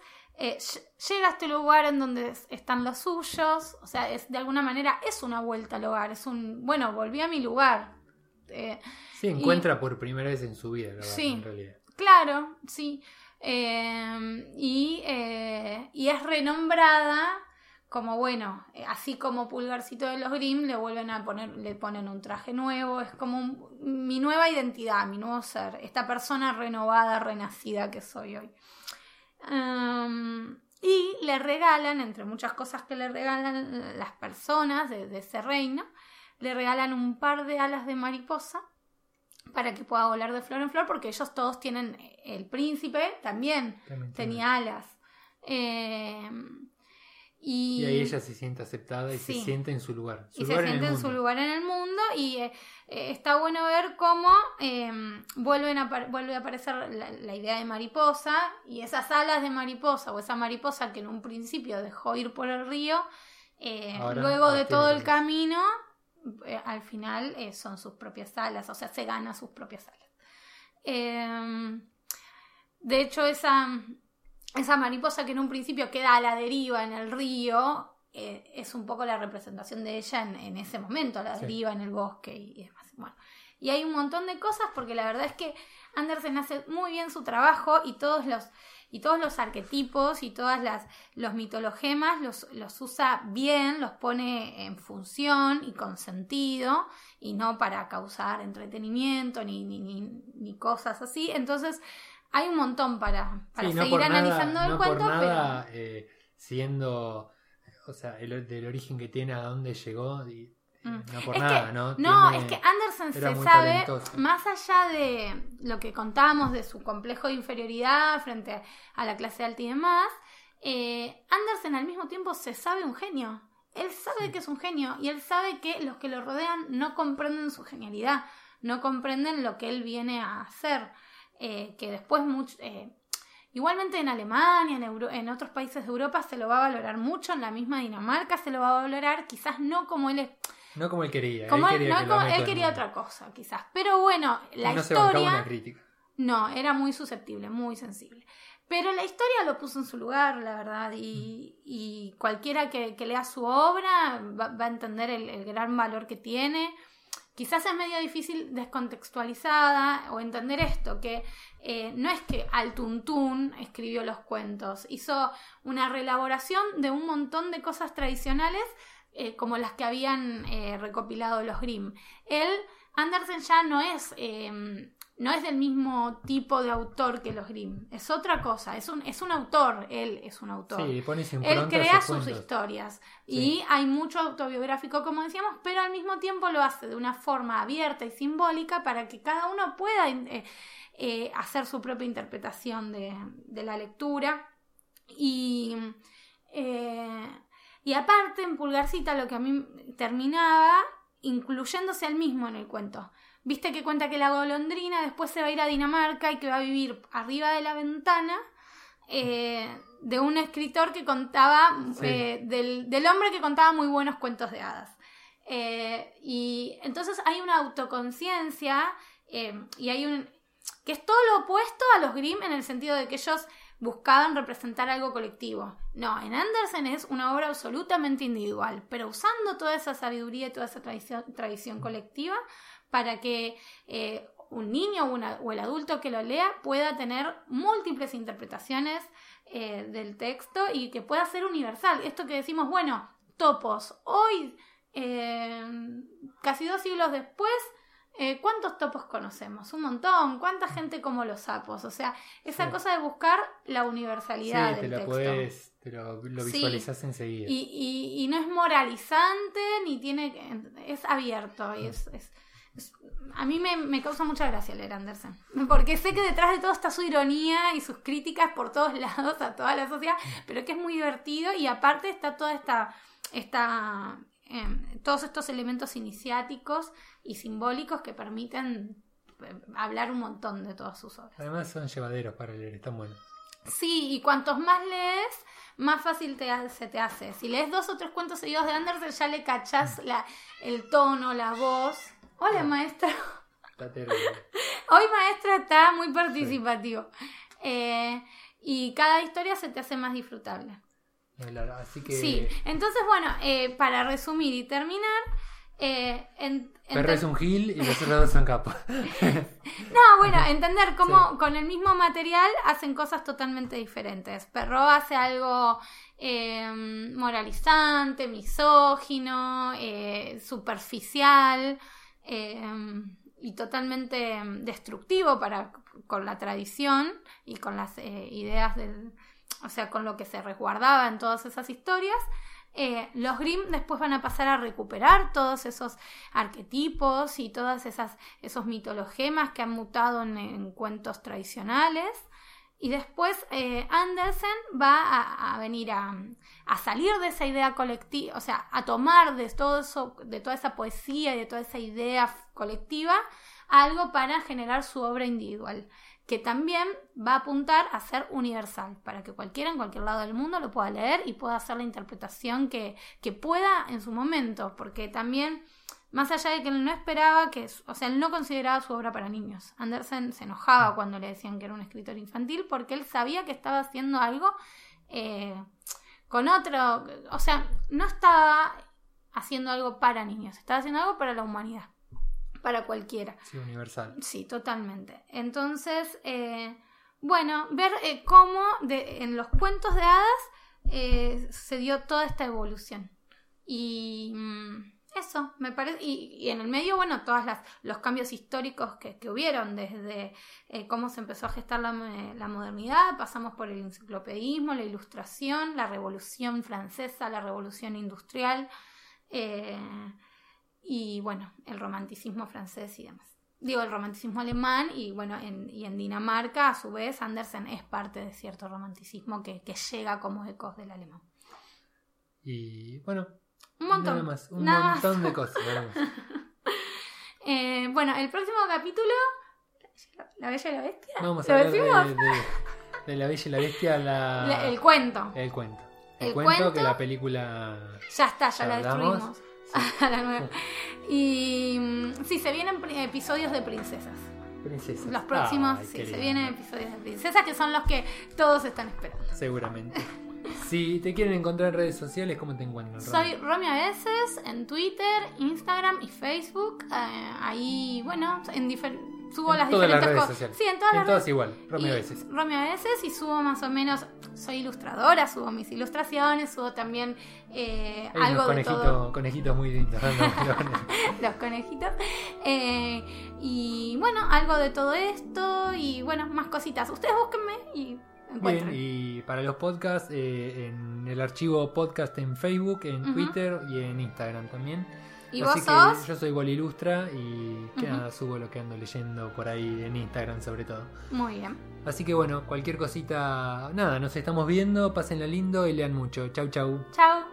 eh, ll- llega a este lugar en donde es- están los suyos, o sea, es, de alguna manera es una vuelta al hogar, es un, bueno, volví a mi lugar. Eh, Sí, encuentra por primera vez en su vida, la Sí. en realidad. claro, sí. Eh, y, eh, y es renombrada como, bueno, eh, así como Pulgarcito de los Grimm, le vuelven a poner, le ponen un traje nuevo, es como un- mi nueva identidad, mi nuevo ser, esta persona renovada, renacida que soy hoy. Um, y le regalan, entre muchas cosas que le regalan las personas de, de ese reino, le regalan un par de alas de mariposa para que pueda volar de flor en flor, porque ellos todos tienen, el príncipe también También tiene- tenía alas. Eh, y, Y ahí ella se siente aceptada y Sí. se siente en su lugar. Su y se lugar siente en su lugar en el mundo y eh, eh, está bueno ver cómo eh, vuelven a vuelve a aparecer la, la idea de mariposa y esas alas de mariposa o esa mariposa que en un principio dejó ir por el río, eh, Ahora luego de todo el camino, al final son sus propias alas, o sea, se gana sus propias alas. Eh, de hecho, esa, esa mariposa que en un principio queda a la deriva en el río, eh, es un poco la representación de ella en, en ese momento, a la Sí. deriva en el bosque y, y demás. Bueno, y hay un montón de cosas porque la verdad es que Andersen hace muy bien su trabajo y todos los y todos los arquetipos y todas las los mitologemas los, los usa bien, los pone en función y con sentido y no para causar entretenimiento ni, ni, ni, ni cosas así. Entonces hay un montón para, para Sí, no seguir nada- analizando el no cuento, por nada, eh, siendo, o sea, el, del origen que tiene a dónde llegó, y, eh, Mm. no por Es nada, que- ¿no? No, Tiene- es que Andersen era se sabe, talentoso. más allá de lo que contábamos de su complejo de inferioridad frente a la clase alta y demás, eh, Andersen al mismo tiempo se sabe un genio. Él sabe Sí. que es un genio y él sabe que los que lo rodean no comprenden su genialidad, no comprenden lo que él viene a hacer. Eh, que después, much- eh, igualmente en Alemania, en, Euro- en otros países de Europa se lo va a valorar mucho, en la misma Dinamarca se lo va a valorar, quizás no como él es No como él quería. como él él, quería, no que como- él otra cosa, quizás. Pero bueno, la no se bancaba una historia. crítica. No, era muy susceptible, muy sensible. Pero la historia lo puso en su lugar, la verdad. Y, y cualquiera que, que lea su obra va, va a entender el, el gran valor que tiene. Quizás es medio difícil descontextualizada o entender esto, que eh, no es que al tuntún escribió los cuentos, hizo una reelaboración de un montón de cosas tradicionales eh, como las que habían eh, recopilado los Grimm. Él, Andersen ya no es, no es del mismo tipo de autor que los Grimm, es otra cosa, es un, es un autor, él es un autor. Sí, Él crea sus historias Sí. y hay mucho autobiográfico, como decíamos, pero al mismo tiempo lo hace de una forma abierta y simbólica para que cada uno pueda eh, eh, hacer su propia interpretación de, de la lectura. Y, eh, y aparte, en Pulgarcita, lo que a mí terminaba incluyéndose al mismo en el cuento. Viste que cuenta que la golondrina después se va a ir a Dinamarca y que va a vivir arriba de la ventana eh, de un escritor que contaba, Sí. eh, del, del hombre que contaba muy buenos cuentos de hadas. Eh, y entonces hay una autoconciencia y hay un... que es todo lo opuesto a los Grimm en el sentido de que ellos buscaban representar algo colectivo. No, en Andersen es una obra absolutamente individual, pero usando toda esa sabiduría y toda esa tradición, tradición colectiva para que eh, un niño o, una- o el adulto que lo lea pueda tener múltiples interpretaciones eh, del texto y que pueda ser universal. Esto que decimos, bueno, topos. Hoy, eh, casi dos siglos después, eh, ¿cuántos topos conocemos? Un montón. ¿Cuánta gente como los sapos? O sea, esa Sí. cosa de buscar la universalidad Sí, te del la texto. podés, te lo, lo Sí. enseguida. Y, y- y no es moralizante, ni tiene que- es abierto. Y es- es- a mí me, me causa mucha gracia leer Andersen. Porque sé que detrás de todo está su ironía y sus críticas por todos (laughs) lados a toda la sociedad, pero que es muy divertido y aparte está toda esta... esta em, todos estos elementos iniciáticos y simbólicos que permiten eh, hablar un montón de todas sus obras. Además son llevaderos para leer, están buenos. Sí, y cuantos más lees, más fácil te, se te hace. Si lees dos o tres cuentos seguidos de Andersen, ya le cachás la, el tono, la voz. Hola, Ah. maestra. Está (laughs) terrible. Hoy, maestra, está muy participativo. Eh, y cada historia se te hace más disfrutable. Así que Sí, entonces, bueno, eh, para resumir y terminar, eh, en- Perro es un gil y los dos son capos. (laughs) No, bueno, (laughs) entender cómo Sí. con el mismo material hacen cosas totalmente diferentes. Perro hace algo eh, moralizante, misógino, eh, superficial eh, y totalmente mm, destructivo para con la tradición y con las eh, ideas del, o sea, con lo que se resguardaba en todas esas historias. Eh, los Grimm después van a pasar a recuperar todos esos arquetipos y esas esos mitologemas que han mutado en cuentos tradicionales y después eh, Andersen va a, venir a, a salir de esa idea colectiva, o sea, a tomar de todo eso, de toda esa poesía y de toda esa idea colectiva algo para generar su obra individual, que también va a apuntar a ser universal, para que cualquiera en cualquier lado del mundo lo pueda leer y pueda hacer la interpretación que, que pueda en su momento, porque también más allá de que él no esperaba que, o sea, él no consideraba su obra para niños. Andersen se enojaba cuando le decían que era un escritor infantil porque él sabía que estaba haciendo algo eh, con otro, o sea, no estaba haciendo algo para niños, estaba haciendo algo para la humanidad, para cualquiera. Sí, universal. Sí, totalmente. Entonces, eh, bueno, ver eh, cómo de- en los cuentos de hadas eh, se dio toda esta evolución. Y mm, eso, me parece. Y, en el medio, bueno, todos los cambios históricos que, que hubieron, desde eh, cómo se empezó a gestar la, mo- la modernidad, pasamos por el enciclopedismo, la ilustración, la revolución francesa, la revolución industrial. eh, y bueno, el romanticismo francés y demás. Digo, el romanticismo alemán y bueno, en, y en Dinamarca a su vez Andersen es parte de cierto romanticismo que, que llega como ecos del alemán. Y bueno, Un montón. nada más. Un Nada más. montón de cosas. nada más. (laughs) Eh, bueno, el próximo capítulo, La Bella y la Bestia. Vamos ¿Lo a hablar de, de- de La Bella y la Bestia, la, La- el cuento. el cuento. El, El cuento, cuento. que la película... Ya está, ya ¿Ya la hablamos? destruimos. (laughs) A la nueva. Y mm, sí, se vienen episodios de princesas. Princesas. Los próximos, Ay, sí, se vienen episodios de princesas que son los que todos están esperando. Seguramente. (laughs) Si te quieren encontrar en redes sociales, ¿cómo te encuentran? Soy Romy a veces en Twitter, Instagram y Facebook. Eh, ahí, bueno, en difer- subo En las todas las diferentes redes cosas. sociales. Sí, en todas En las todas redes. igual, Y- veces. Romy a veces y subo más o menos, soy ilustradora, subo mis ilustraciones, subo también eh, Hay algo unos de todo. conejitos, conejitos muy lindos. (laughs) los conejitos. Eh, y bueno, algo de todo esto y bueno, más cositas. Ustedes búsquenme y Bien, y para los podcasts, eh, en el archivo podcast en Facebook, en. Twitter y en Instagram también. ¿Y Así vos que sos? yo soy Boli Ilustra y que nada, subo lo que ando leyendo por ahí en Instagram sobre todo. Muy bien. Así que bueno, cualquier cosita, nada, nos estamos viendo, pásenla lindo y lean mucho. Chau chau. Chao.